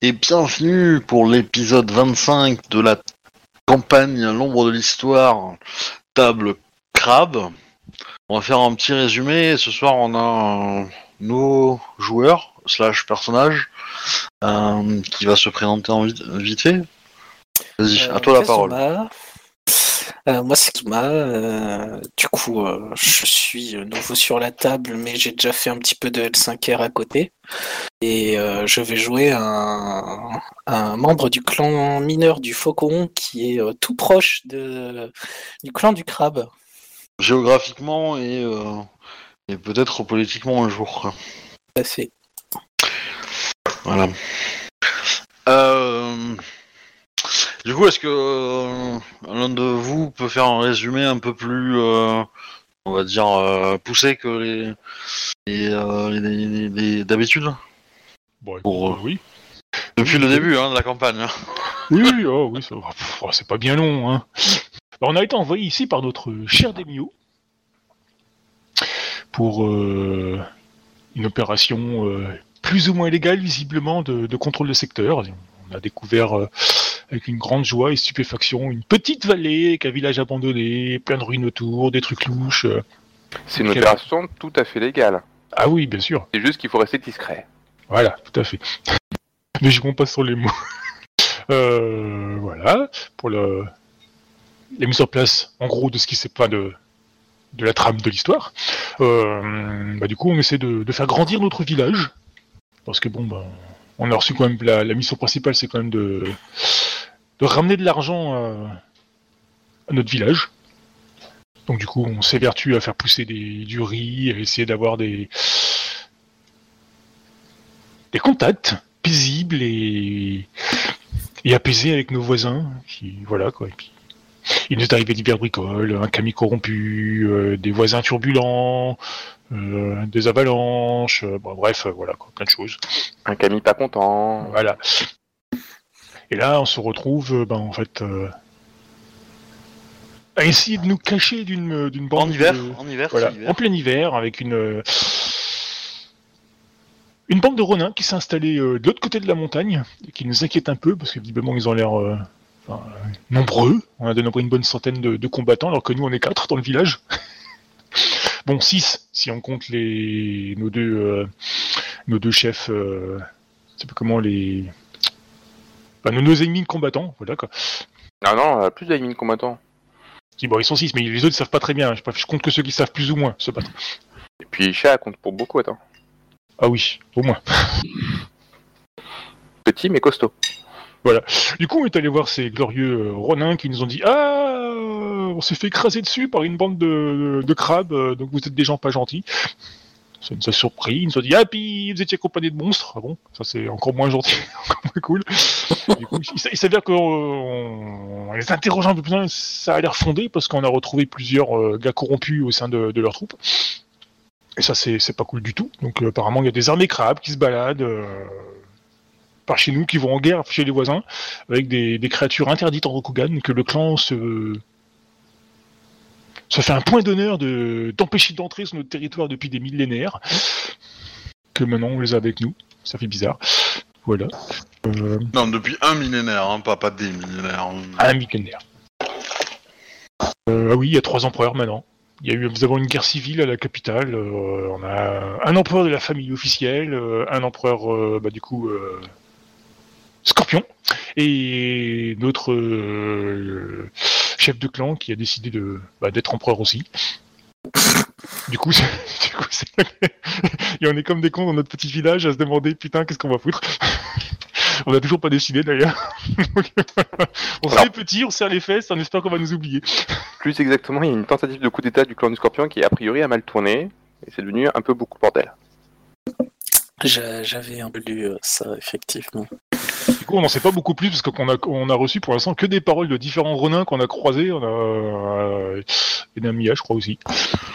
Et bienvenue pour l'épisode 25 de la campagne L'ombre de l'histoire, table crabe. On va faire un petit résumé. Ce soir, on a nos joueurs slash personnages euh, qui va se présenter en vite, vite fait. Vas-y, Euh, à toi la parole. Euh, moi, c'est Kazuma. euh, du coup, euh, je suis euh, nouveau sur la table, mais j'ai déjà fait un petit peu de L5R à côté. Et je vais jouer un, un membre du clan mineur du Faucon qui est tout proche de, du clan du Crabe. Géographiquement et, et peut-être politiquement un jour. Tout à fait. Voilà. Euh, Du coup, est-ce que euh, l'un de vous peut faire un résumé un peu plus, euh, on va dire, euh, poussé que les, les, les- les- les- d'habitude? Bon, écoute, Pour, oui. Depuis le début hein, de la campagne. hein. Oui, oui, oh, oui, oh, c'est pas bien long. Hein. Alors, on a été envoyé ici par notre cher Demio pour une opération plus ou moins légale, visiblement, de, de contrôle de secteur. On a découvert avec une grande joie et stupéfaction une petite vallée avec un village abandonné, plein de ruines autour, des trucs louches. euh. C'est une opération tout à fait légale. Ah oui, bien sûr. C'est juste qu'il faut rester discret. Voilà, tout à fait. Ne jouons pas sur les mots. Euh, voilà, pour le... la mise en place, en gros, de ce qui s'est pas de, de la trame de l'histoire. Euh, bah, du coup, on essaie de, de faire grandir notre village. Parce que bon, bah, on a reçu quand même la, la mission principale, c'est quand même de, de ramener de l'argent à, à notre village. Donc du coup, on s'évertue à faire pousser des, du riz, à essayer d'avoir des, des contacts paisibles et, et apaisés avec nos voisins. Qui, voilà quoi. Et puis, il nous est arrivé divers bricoles, un camion corrompu, euh, des voisins turbulents, euh, des avalanches, euh, bon, bref, euh, voilà quoi, plein de choses. Un Camille pas content. Voilà. Et là, on se retrouve, euh, ben, en fait, euh, à essayer de nous cacher d'une d'une bande En hiver, de- en hiver, voilà, c'est l'hiver. en plein hiver, avec une euh, une bande de renins qui s'est installée euh, de l'autre côté de la montagne et qui nous inquiète un peu parce que visiblement ils ont l'air euh, enfin, euh, nombreux. On a dénombré une bonne centaine de, de combattants alors que nous on est quatre dans le village. bon, six si on compte les nos deux euh, nos deux chefs. Euh, je sais pas comment les enfin, nos, nos ennemis combattants, voilà quoi. Non, non, euh, plus d'ennemis combattants. Qui, bon, ils sont six, mais les autres ils savent pas très bien. Je, je compte que ceux qui savent plus ou moins se battre. Et puis chat compte pour beaucoup, attends. Ah oui, au moins. Petit mais costaud. Du coup, on est allé voir ces glorieux euh, Ronins qui nous ont dit Ah, on s'est fait écraser dessus par une bande de, de, de crabes, euh, donc vous êtes des gens pas gentils. Ça nous a surpris. Ils nous ont dit Ah, puis vous étiez accompagné de monstres. Ah bon, ça c'est encore moins gentil, encore moins cool. Il, s'avère qu'on on les interroge un peu plus, loin, ça a l'air fondé parce qu'on a retrouvé plusieurs euh, gars corrompus au sein de, de leur troupe. Et ça, c'est pas cool du tout. Donc, euh, apparemment, il y a des armées crabes qui se baladent. euh, par chez nous, qui vont en guerre chez les voisins, avec des, des créatures interdites en Rokugan, que le clan se, se fait un point d'honneur de d'empêcher d'entrer sur notre territoire depuis des millénaires, que maintenant on les a avec nous. Ça fait bizarre. Voilà. Euh, Non, depuis un millénaire, hein, pas, pas des millénaires. un millénaire. Euh, ah oui, il y a trois empereurs maintenant. Il y a eu, nous avons une guerre civile à la capitale. euh, on a un empereur de la famille officielle, un empereur, bah, du coup, Scorpion, et notre chef de clan qui a décidé de bah, d'être empereur aussi. Du coup, c'est- du coup et on est comme des cons dans notre petit village à se demander putain qu'est-ce qu'on va foutre? on n'a toujours pas décidé d'ailleurs. On Alors. fait petit, on serre les fesses, on espère qu'on va nous oublier. Plus exactement, il y a une tentative de coup d'état du clan du Scorpion qui a priori a mal tourné. Et c'est devenu un peu beaucoup bordel. J'a- J'avais un peu lu ça, effectivement. Du coup, on n'en sait pas beaucoup plus parce qu'on a, on a reçu pour l'instant que des paroles de différents renins qu'on a croisés. On a euh, et d'un Mia, je crois aussi.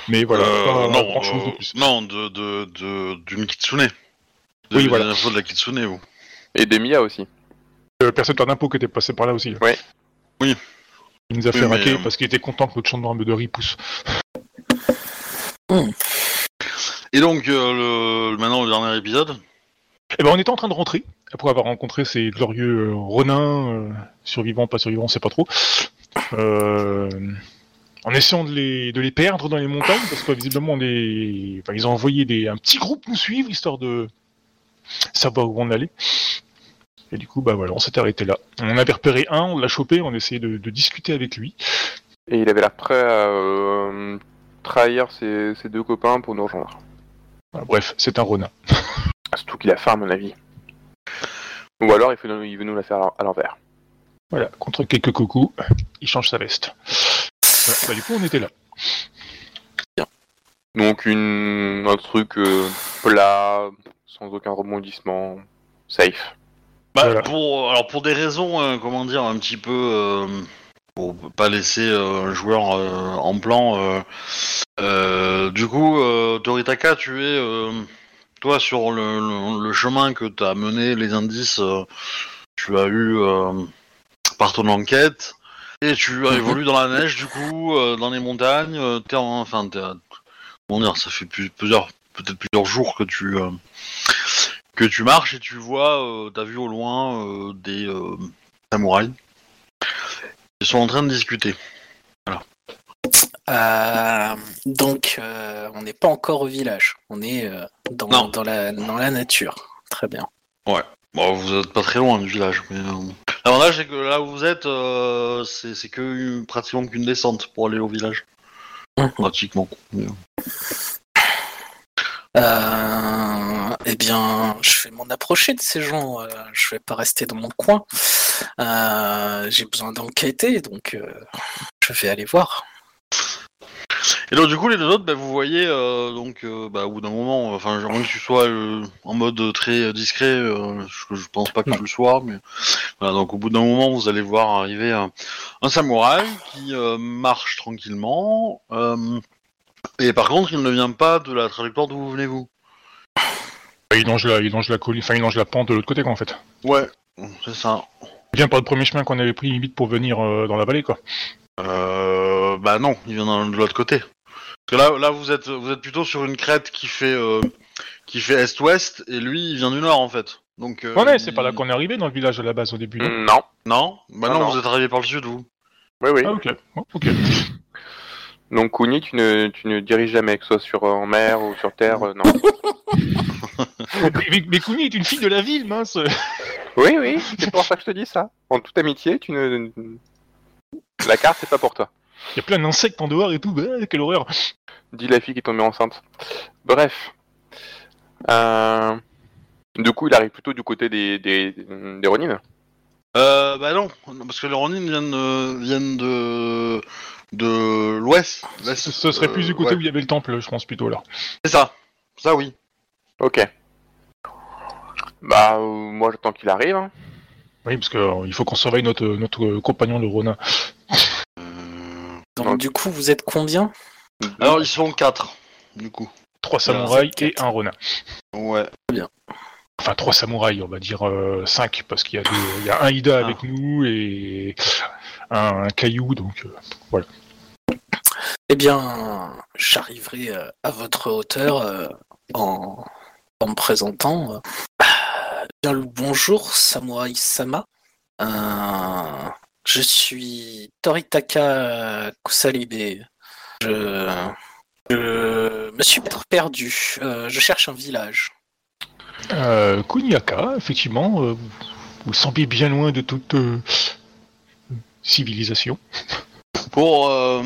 Mais voilà, Euh, pas non, grand chose de euh, plus. non, de, de, de, d'une Kitsune. Oui, voilà. de la Kitsune, vous. Et des Mia aussi. Euh, personne par d'impôt qui était passé par là aussi. Ouais. Oui. Il nous a Oui, fait raquer euh, parce qu'il était content que notre champ de riz pousse. Et donc, euh, le, maintenant, le dernier épisode. Eh ben, on était en train de rentrer après avoir rencontré ces glorieux euh, renins, euh, survivants, pas survivants, on sait pas trop. Euh, en essayant de les, de les perdre dans les montagnes, parce que visiblement, on enfin, ils ont envoyé des, un petit groupe nous suivre, histoire de savoir où on allait. Et du coup, bah voilà, on s'est arrêté là. On en avait repéré un, on l'a chopé, on a essayé de, de discuter avec lui. Et il avait l'air prêt à euh, trahir ses, ses deux copains pour nous rejoindre. Bref, c'est un renin. Surtout qu'il a faim, à mon avis. Ou alors il, fait, il veut nous la faire à l'en- à l'envers. Voilà, contre quelques coucous, il change sa veste. Voilà, bah, du coup, on était là. Donc une, un truc euh, plat, sans aucun rebondissement, safe. Bah, Voilà. pour, alors, pour des raisons, euh, comment dire, un petit peu. euh, pour pas laisser euh, un joueur euh, en plan. euh, euh, du coup, euh, Toritaka, tu es. Toi, sur le, le- le chemin que t'as mené, les indices, euh, tu as eu euh, par ton enquête. Et tu as Mhm. évolué dans la neige, du coup, euh, dans les montagnes. t'es en- enfin, t'es comment dire, ça fait plus- plusieurs, peut-être plusieurs jours que tu que tu marches et tu vois, t'as vu au loin des samouraïs. Ils sont en train de discuter. Euh, donc, euh, on n'est pas encore au village. On est euh, dans, la, dans la nature. Très bien. Bon, vous êtes pas très loin du village, mais l'avantage c'est que là où vous êtes, c'est c'est que une- pratiquement qu'une descente pour aller au village. Mhm. Pratiquement. Eh bien, je vais m'en approcher de ces gens. je vais pas rester dans mon coin. J'ai besoin d'enquêter, donc je vais aller voir. Et donc du coup les deux autres, bah, vous voyez euh, donc euh, bah, au bout d'un moment, enfin genre que tu sois euh, en mode très discret, euh, je, je pense pas que tu le sois, mais voilà donc au bout d'un moment vous allez voir arriver un, samouraï qui euh, marche tranquillement. euh, et par contre il ne vient pas de la trajectoire d'où vous venez vous. Bah, Il longe la, il longe la colline, enfin il longe la pente de l'autre côté quoi en fait. Ouais, c'est ça. Il vient par le premier chemin qu'on avait pris limite pour venir euh, dans la vallée quoi. Euh, bah non, il vient de l'autre côté. Parce que là, là vous êtes, vous êtes plutôt sur une crête qui fait, euh, qui fait est-ouest, et lui, il vient du nord en fait. Donc. euh, Ouais, mais il- c'est pas là qu'on est arrivé dans le village à la base au début. non? Non. Non, bah Non, non, non. vous êtes arrivé par le sud, vous. Oui, oui. Ah ok. Oh, ok. Donc Kuni, tu ne, tu ne diriges jamais, que ce soit sur, euh, en mer ou sur terre, euh, non. mais, mais Kuni est une fille de la ville, mince. oui, oui, c'est pour ça que je te dis ça. En toute amitié, tu ne... La carte, c'est pas pour toi. Il y a plein d'insectes en dehors et tout. Bah, quelle horreur. Dit la fille qui est tombée enceinte. Bref. Euh... Du coup, il arrive plutôt du côté des, des, des Ronin. Euh, bah non, parce que les Ronin viennent, de- viennent de, de l'ouest. l'est, Ce, ce serait plus du côté euh, où il y avait le temple, je pense plutôt là. C'est ça, ça oui. Ok. Bah, euh, moi, j'attends qu'il arrive. hein. Oui, parce qu'il faut qu'on surveille notre, notre euh, compagnon le Ronin. Euh, Donc, du coup, vous êtes combien Alors ils sont quatre, du coup. Trois samouraïs et un Ronin. Ouais. Enfin, trois samouraïs, on va dire euh, cinq, parce qu'il y, a deux- il y a un Ida Ah. avec nous et un, un caillou, donc euh, Eh bien, j'arriverai euh, à votre hauteur euh, en, en me présentant. Bien le bonjour, Samurai Sama. Euh, je suis Toritaka Kusalibe. Je, je me suis perdu. Euh, je cherche un village. Euh, Kuniaka, effectivement, euh, vous semblez bien loin de toute euh, civilisation. Pour, euh,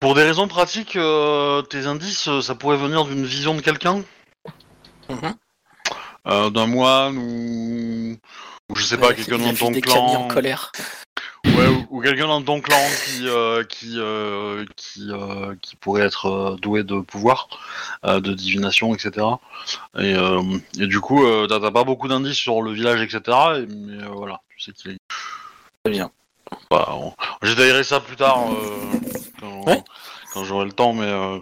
pour des raisons pratiques, euh, tes indices, ça pourrait venir d'une vision de quelqu'un? Mhm. Euh, D'un moine ou... ou je sais pas, quelqu'un dans ton en clan colère. Ouais, ou, ou quelqu'un dans ton clan qui euh, qui euh, qui qui pourrait être doué de pouvoir, de divination, etc. Et, et du coup, t'as pas beaucoup d'indices sur le village, etc. et- mais voilà, tu sais qu'il est. Très bien. Bah, on- J'étaillerai ça plus tard euh, quand, Ouais. quand j'aurai le temps, mais euh,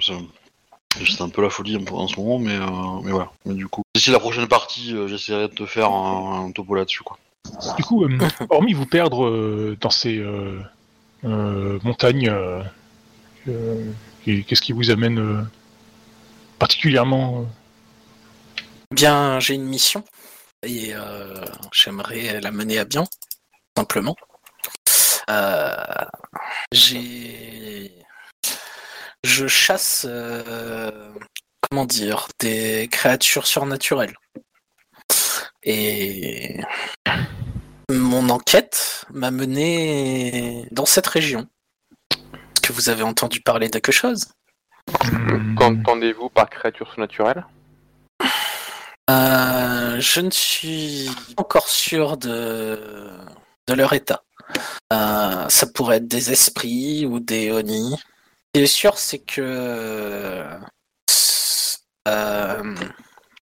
c'est un peu la folie en en ce moment, mais euh, mais voilà. Mais du coup, d'ici la prochaine partie, euh, j'essaierai de te faire un, un topo là-dessus, quoi. Du coup, euh, hormis vous perdre euh, dans ces euh, euh, montagnes, euh, euh, qu'est-ce qui vous amène euh, particulièrement euh, Bien, j'ai une mission et euh, j'aimerais la mener à bien, simplement. Euh, j'ai, je chasse, euh, comment dire, des créatures surnaturelles. Et mon enquête m'a mené dans cette région. Est-ce que vous avez entendu parler de quelque chose Qu'entendez-vous par créature surnaturelle? Euh, je ne suis pas encore sûr de, de leur état. Euh, ça pourrait être des esprits ou des Oni. Qui est sûr, c'est que euh,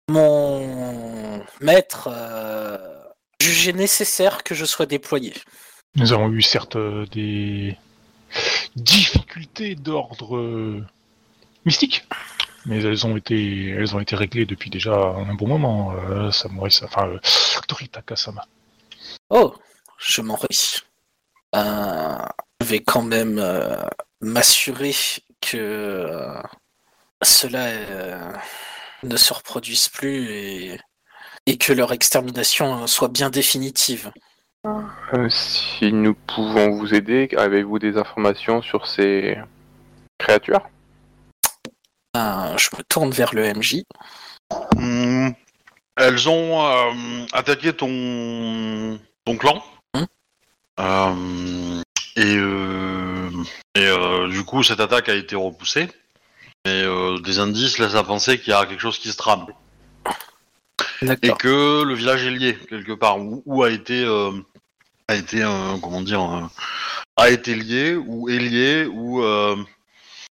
mon maître euh, jugeait nécessaire que je sois déployé. Nous avons eu certes euh, des difficultés d'ordre mystique, mais elles ont été elles ont été réglées depuis déjà un bon moment. Euh, Samurai, enfin, euh, Torita Kasama. Oh, je m'en réjouis. Je vais quand même m'assurer que euh, cela euh, ne se reproduise plus et, et que leur extermination soit bien définitive. Euh, Si nous pouvons vous aider, avez-vous des informations sur ces créatures? Euh, je me tourne vers le MJ. Hmm. Elles ont euh, attaqué ton ton clan. Hmm. Et euh, et euh, du coup, cette attaque a été repoussée. Et euh, des indices laissent à penser qu'il y a quelque chose qui se trame. Et que le village est lié quelque part, ou, ou a été, euh, a été, euh, comment dire, a été lié, ou est lié, ou euh,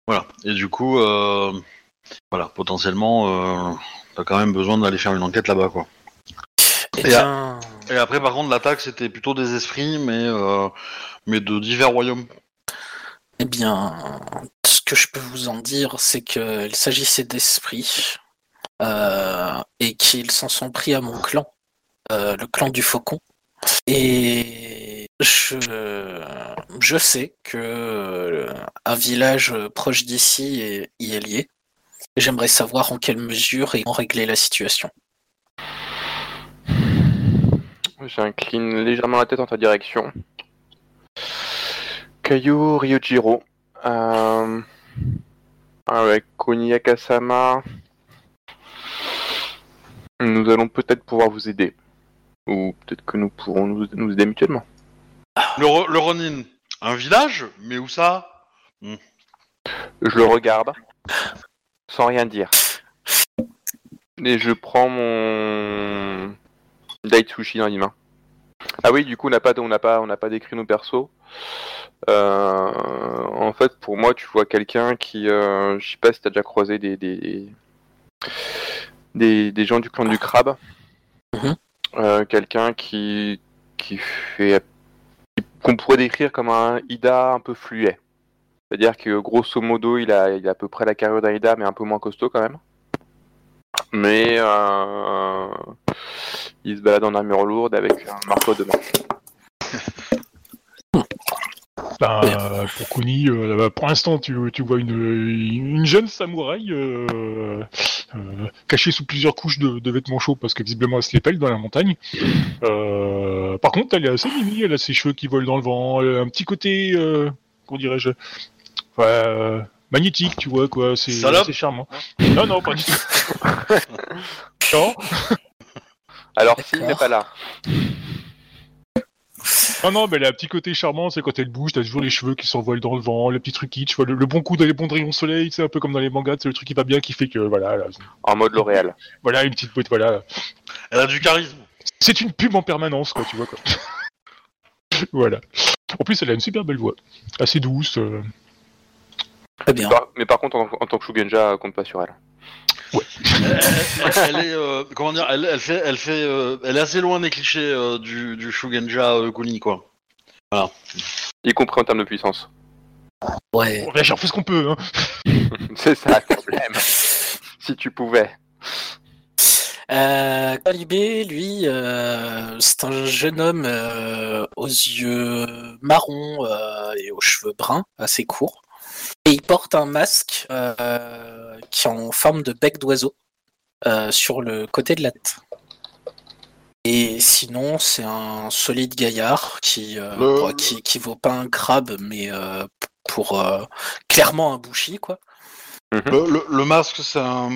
voilà. Et du coup, euh, voilà, potentiellement, euh, t'as quand même besoin d'aller faire une enquête là-bas, quoi. Et Et après, par contre, l'attaque c'était plutôt des esprits, mais euh, mais de divers royaumes. eh bien, ce que je peux vous en dire, c'est qu'il s'agissait d'esprits euh, et qu'ils s'en sont pris à mon clan, euh, le clan du Faucon. Et je, je sais que un village proche d'ici est- y est lié. Et J'aimerais savoir en quelle mesure ils ont réglé la situation. J'incline légèrement la tête en ta direction. Kayu Ryujiro. Euh, avec Koniyakasama. Nous allons peut-être pouvoir vous aider. Ou peut-être que nous pourrons nous, nous aider mutuellement. Le, Ro- le Ronin, un village, mais où ça? Je le regarde. Sans rien dire. Et je prends mon Daitsushi dans les mains. Ah oui, du coup, on n'a pas, on n'a pas, on n'a pas décrit nos persos. Euh, en fait, pour moi, tu vois quelqu'un qui, euh, je sais pas si t'as déjà croisé des des, des des gens du clan du crabe. Mhm. Euh, quelqu'un qui qui fait qu'on pourrait décrire comme un Ida un peu fluet. C'est-à-dire que grosso modo, il a, il a à peu près la carrure d'un Ida, mais un peu moins costaud quand même. Mais euh, il se balade en armure lourde avec un marteau de main. Ben, euh, pour Kuni, euh, bah, pour l'instant, tu, tu vois une, une jeune samouraï euh, euh, cachée sous plusieurs couches de, de vêtements chauds parce que visiblement elle se les pèle dans la montagne. Euh, par contre, elle est assez mimi, elle a ses cheveux qui volent dans le vent, elle a un petit côté, euh, comment dirais-je, euh, magnétique, tu vois quoi, c'est charmant. Non, non, pas du tout. non, Alors s'il n'est pas là, non, non, mais elle a un petit côté charmant, c'est quand elle bouge, t'as toujours les cheveux qui s'envolent dans le vent, le petit truc qui, tu vois, le, le bon coup dans les bons rayons soleil, c'est un peu comme dans les mangas, c'est le truc qui va bien, qui fait que, voilà, là, en mode L'Oréal. voilà, une petite boîte, voilà. Elle a du charisme. C'est une pub en permanence, quoi, tu vois, quoi. voilà. En plus, elle a une super belle voix, assez douce. euh, Très bien. Par- mais par contre, en, en tant que Shugenja, compte pas sur elle. Elle, elle est, euh, comment dire, elle, elle fait, elle fait, euh, elle est assez loin des clichés euh, du, du Shugenja euh, Kuni, quoi. Y compris en termes de puissance. Ouais. On fait ce qu'on peut. Hein. C'est ça le problème. si tu pouvais. Euh, lui, euh, c'est un jeune homme euh, aux yeux marrons euh, et aux cheveux bruns, assez courts. Et il porte un masque euh, qui est en forme de bec d'oiseau euh, sur le côté de la tête. Et sinon, c'est un solide gaillard qui, euh, Le- bon, qui, qui vaut pas un crabe, mais euh, pour euh, clairement un bouchi, quoi. Le, le- le masque, c'est un,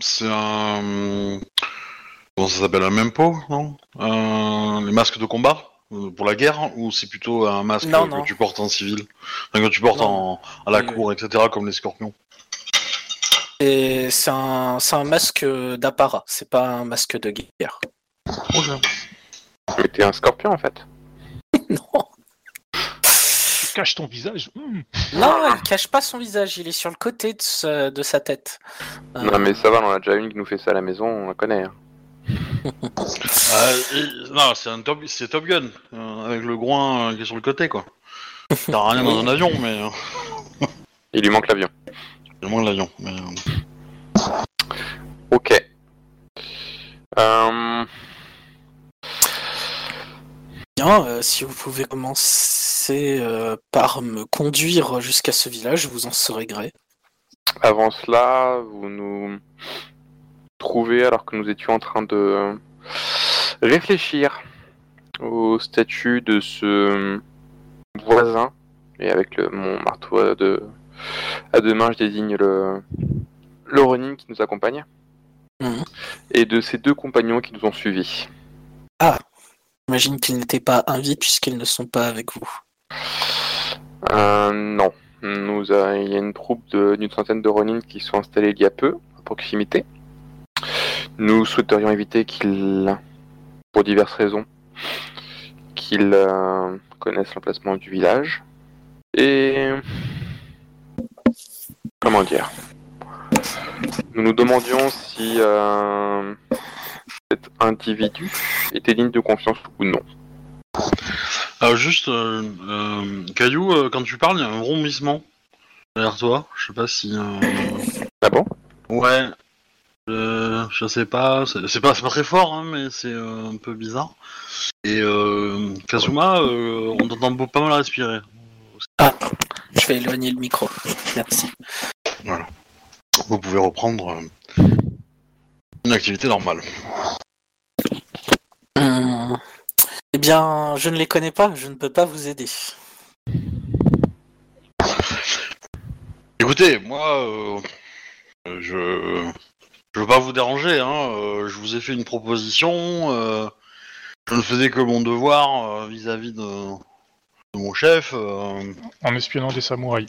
c'est un, comment ça s'appelle, un mempo, non? Les masques de combat? Pour la guerre ou c'est plutôt un masque Non, que non. tu portes en civil, enfin, que tu portes en, à la Oui, cour, etc., comme les scorpions. Et c'est un, c'est un masque d'apparat, c'est pas un masque de guerre. Mais t'es un scorpion en fait. non, Tu caches ton visage. Hmm. non, il cache pas son visage, il est sur le côté de sa, de sa tête. Euh, Non mais ça va, on en a déjà une qui nous fait ça à la maison, on la connaît. hein. Ah, et- non, c'est un top, c'est Top Gun euh, avec le groin euh, qui est sur le côté, quoi. T'as rien dans un avion, mais euh, Il lui manque l'avion. il moins de l'avion. Mais, euh, Ok. Euh, Bien, euh, si vous pouvez commencer euh, par me conduire jusqu'à ce village, vous en serai gré. avant cela, vous nous trouvez alors que nous étions en train de réfléchir au statut de ce voisin. Et avec le, mon marteau à deux, à deux mains, je désigne le, le Ronin qui nous accompagne. Mhm. Et de ces deux compagnons qui nous ont suivis. J'imagine qu'ils n'étaient pas invités puisqu'ils ne sont pas avec vous. Euh, non. Nous, a- il y a une troupe d'une centaine de Ronin qui sont installés il y a peu, à proximité. Nous souhaiterions éviter qu'ils, pour diverses raisons, qu'ils euh, connaissent l'emplacement du village. Et... Comment dire? Nous nous demandions si euh, cet individu était digne de confiance ou non. euh, juste, euh, euh, Caillou, euh, quand tu parles, il y a un vrombissement derrière toi. Je sais pas si. euh, Ah bon? Ouais. Euh, je sais pas, c'est pas, c'est pas très fort, hein, mais c'est euh, un peu bizarre. Et euh, Kazuma, euh, on t'entend beau- pas mal respirer. Je vais éloigner le micro. Merci. Vous pouvez reprendre euh, une activité normale. Hum, Eh bien, je ne les connais pas, je ne peux pas vous aider. Écoutez, moi, je je veux pas vous déranger. Hein, euh, je vous ai fait une proposition. euh, je ne faisais que mon devoir euh, vis-à-vis de, de mon chef. En espionnant des samouraïs.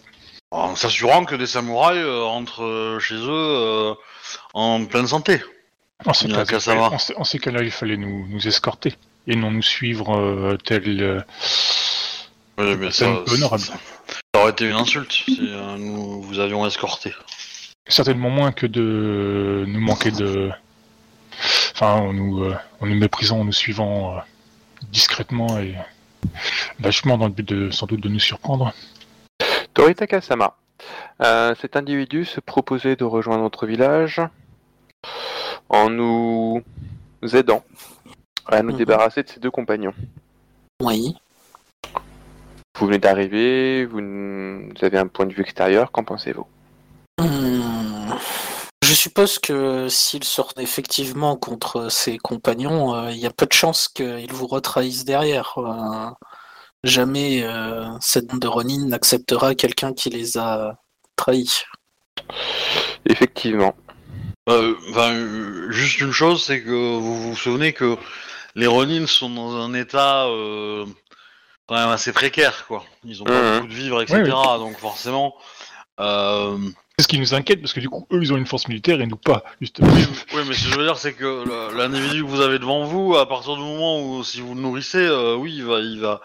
en s'assurant que des samouraïs rentrent chez eux en pleine santé. En ces qu'à cas-là, il fallait nous, nous escorter et non nous suivre tel. Oui, mais ça, ça- ça aurait été une insulte si nous vous avions escorté. Certainement moins que de nous manquer de. Enfin, en nous, euh, en nous méprisant, en nous suivant euh, discrètement et lâchement dans le but de sans doute de nous surprendre. Toritaka Sama. Euh, cet individu se proposait de rejoindre notre village en nous aidant à nous Mhm. débarrasser de ses deux compagnons. Oui. Vous venez d'arriver, vous, n- vous avez un point de vue extérieur, qu'en pensez-vous? Je suppose que s'il sort effectivement contre ses compagnons, euh, il y a peu de chances qu'ils vous retrahissent derrière. Euh, jamais euh, cette bande de Ronin n'acceptera quelqu'un qui les a trahis. Effectivement. Euh, enfin, euh, juste une chose, c'est que vous vous souvenez que les Ronin sont dans un état euh, quand même assez précaire, quoi. Ils ont pas Mhm. beaucoup de vivres, etc. Oui, Donc forcément. C'est ce qui nous inquiète parce que du coup, eux, ils ont une force militaire et nous pas, justement. Oui, oui, mais ce que je veux dire, c'est que l'individu que vous avez devant vous, à partir du moment où si vous le nourrissez, euh, oui, il va, il va,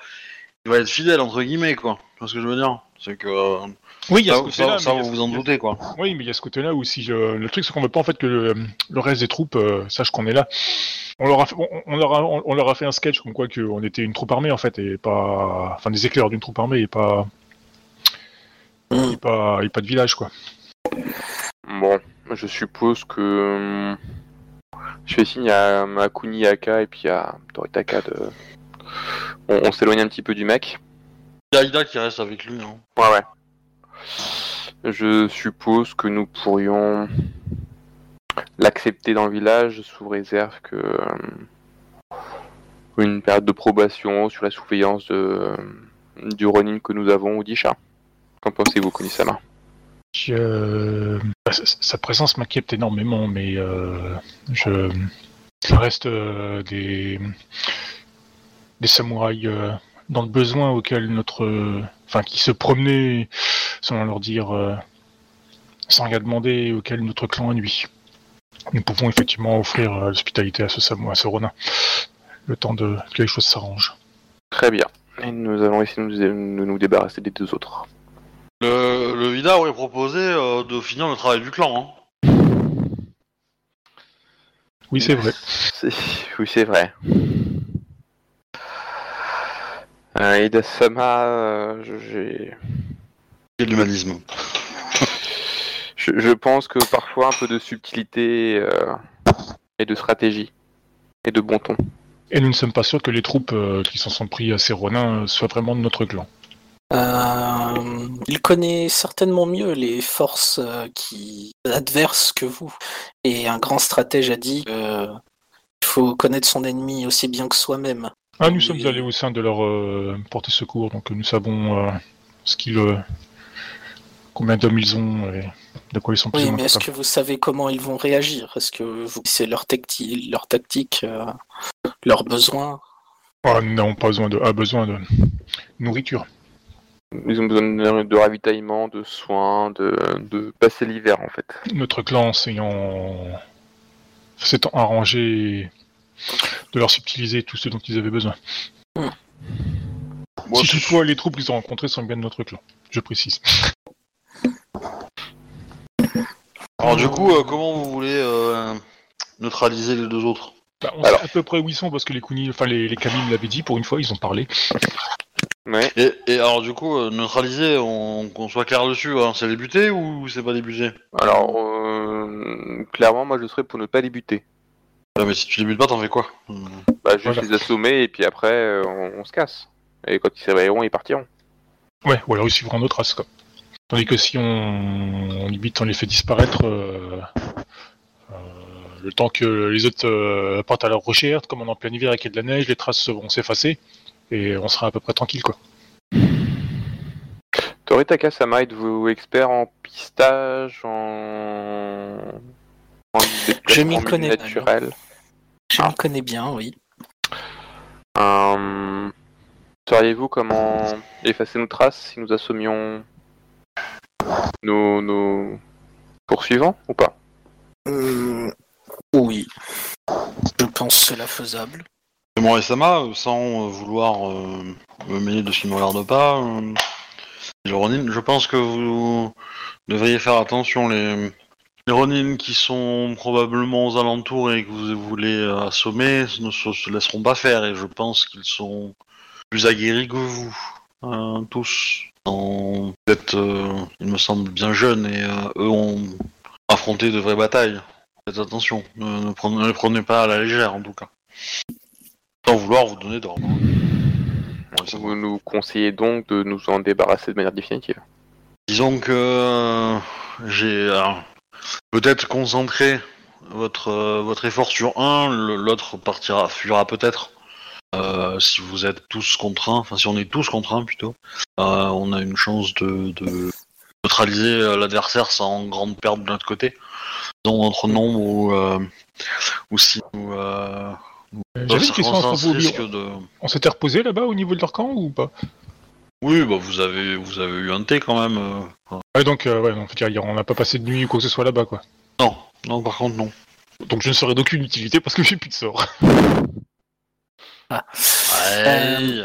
il va être fidèle entre guillemets quoi. Vois ce que je veux dire? C'est que euh, Oui, il y a ça, ce côté-là. ça- vous vous en doutez quoi. Oui, mais il y a ce côté-là où si je- le truc c'est qu'on veut pas en fait que le, le reste des troupes euh, sache qu'on est là. On leur a fait, on, on leur a, on, on leur a fait un sketch comme quoi qu'on était une troupe armée en fait et pas, enfin des éclairs d'une troupe armée et pas, Mm. et pas, et pas de village quoi. Bon, je suppose que hum, je fais signe à, à et puis à Toritaka de. On, on s'éloigne un petit peu du mec. Il y a Aïda qui reste avec lui. Hein. Ouais, ouais. Je suppose que nous pourrions l'accepter dans le village sous réserve que hum, une période de probation sur la surveillance de, du Ronin que nous avons ou d'Isha. Qu'en pensez-vous, Kunisama Je... bah, sa- présence m'inquiète énormément, mais euh, je... reste euh, des... samouraïs euh, dans le besoin auquel notre... euh, Enfin, qui se promenaient, sans leur dire, euh, sans rien demander, auquel notre clan nuit. Nous pouvons effectivement offrir euh, l'hospitalité à ce Samo, à ce Ronin, le temps de que les choses s'arrangent. Très bien. Et nous allons essayer de nous débarrasser des deux autres. Le, le Vida aurait proposé euh, de finir le travail du clan. Hein. Oui, c'est vrai. Oui, c'est vrai. Euh, Ida-sama, euh, je- j'ai- Et l'humanisme. je, je pense que parfois un peu de subtilité euh, et de stratégie et de bon ton. Et nous ne sommes pas sûrs que les troupes euh, qui s'en sont pris à ces Ronins soient vraiment de notre clan. Euh, il connaît certainement mieux les forces euh, qui adverses que vous. Et un grand stratège a dit euh, il faut connaître son ennemi aussi bien que soi-même. Ah, nous sommes allés au sein de leur euh, portée secours, donc nous savons euh, ce qu'ils, combien d'hommes ils ont et de quoi ils sont Oui, mais est-ce que vous savez comment ils vont réagir? Est-ce que vous c'est leur, tacti- leur tactique, leurs besoins? Ah, nous n'avons pas besoin de, ah, besoin de nourriture. Ils ont besoin de, ravitaillement, de soins, de, de passer l'hiver en fait. Notre clan s'ayant s'étant arrangé de leur subtiliser tout ce dont ils avaient besoin. Moi, si toutefois les troupes qu'ils ont rencontrées sont bien de notre clan, je précise. Alors du coup, euh, comment vous voulez euh, neutraliser les deux autres? Bah, on Alors. sait à peu près où ils sont parce que les Kuni, enfin les, les l'avaient dit pour une fois, ils ont parlé. Ouais. et, et alors du coup, euh, neutraliser, on, qu'on soit clair dessus, hein, c'est débuté ou c'est pas débuté Alors, euh, clairement, moi je serais pour ne pas débuter. Ouais, Mais si tu débutes pas, t'en fais quoi? Bah, juste Voilà. les assommer et puis après euh, on, on se casse. Et quand ils s'éveilleront, ils partiront. Ouais, ou alors ils suivront notre race, quoi. Tandis que si on, on limite, on les fait disparaître, euh, euh, le temps que les autres euh, partent à leur recherche, comme on est en plein hiver et qu'il y a de la neige, les traces vont s'effacer et on sera à peu près tranquille, quoi. Toritaka Sama, êtes-vous expert en pistage, en. en Je m'y connais naturel Je Ah. me connais bien, oui. Euh, Sauriez-vous comment effacer nos traces si nous assommions nos, nos poursuivants ou pas? Euh, oui. Je pense cela faisable. Et Moi, Sama, euh, sans euh, vouloir euh, me mêler de ce qui ne me regarde pas, euh, les Ronin, je pense que vous devriez faire attention. Les, les Ronin qui sont probablement aux alentours et que vous voulez assommer ne se, se laisseront pas faire. Et je pense qu'ils sont plus aguerris que vous, euh, tous. En- Vous êtes, me semble, bien jeunes et eux ont affronté de vraies batailles. Faites attention, ne, ne les prenez pas à la légère en tout cas. Sans vouloir vous donner d'ordre. Vous nous conseillez donc de nous en débarrasser de manière définitive. Disons que euh, j'ai peut-être concentré votre, euh, votre effort sur un, l'autre partira, fuira peut-être. Euh, si vous êtes tous contraints, enfin si on est tous contraints plutôt, euh, on a une chance de, de neutraliser l'adversaire sans grande perte de notre côté. Dans notre nombre ou, euh, ou si nous, euh, J'avais une question à ce propos, risque Obi. de... On s'était reposé là-bas au niveau de leur camp ou pas? Oui, bah vous avez vous avez eu un thé quand même. euh. Ouais, donc, euh, ouais, je veux dire, on n'a pas passé de nuit ou quoi que ce soit là-bas, quoi. Non, non par contre non. Donc je ne serai d'aucune utilité parce que j'ai plus de sort. Euh, Ouais.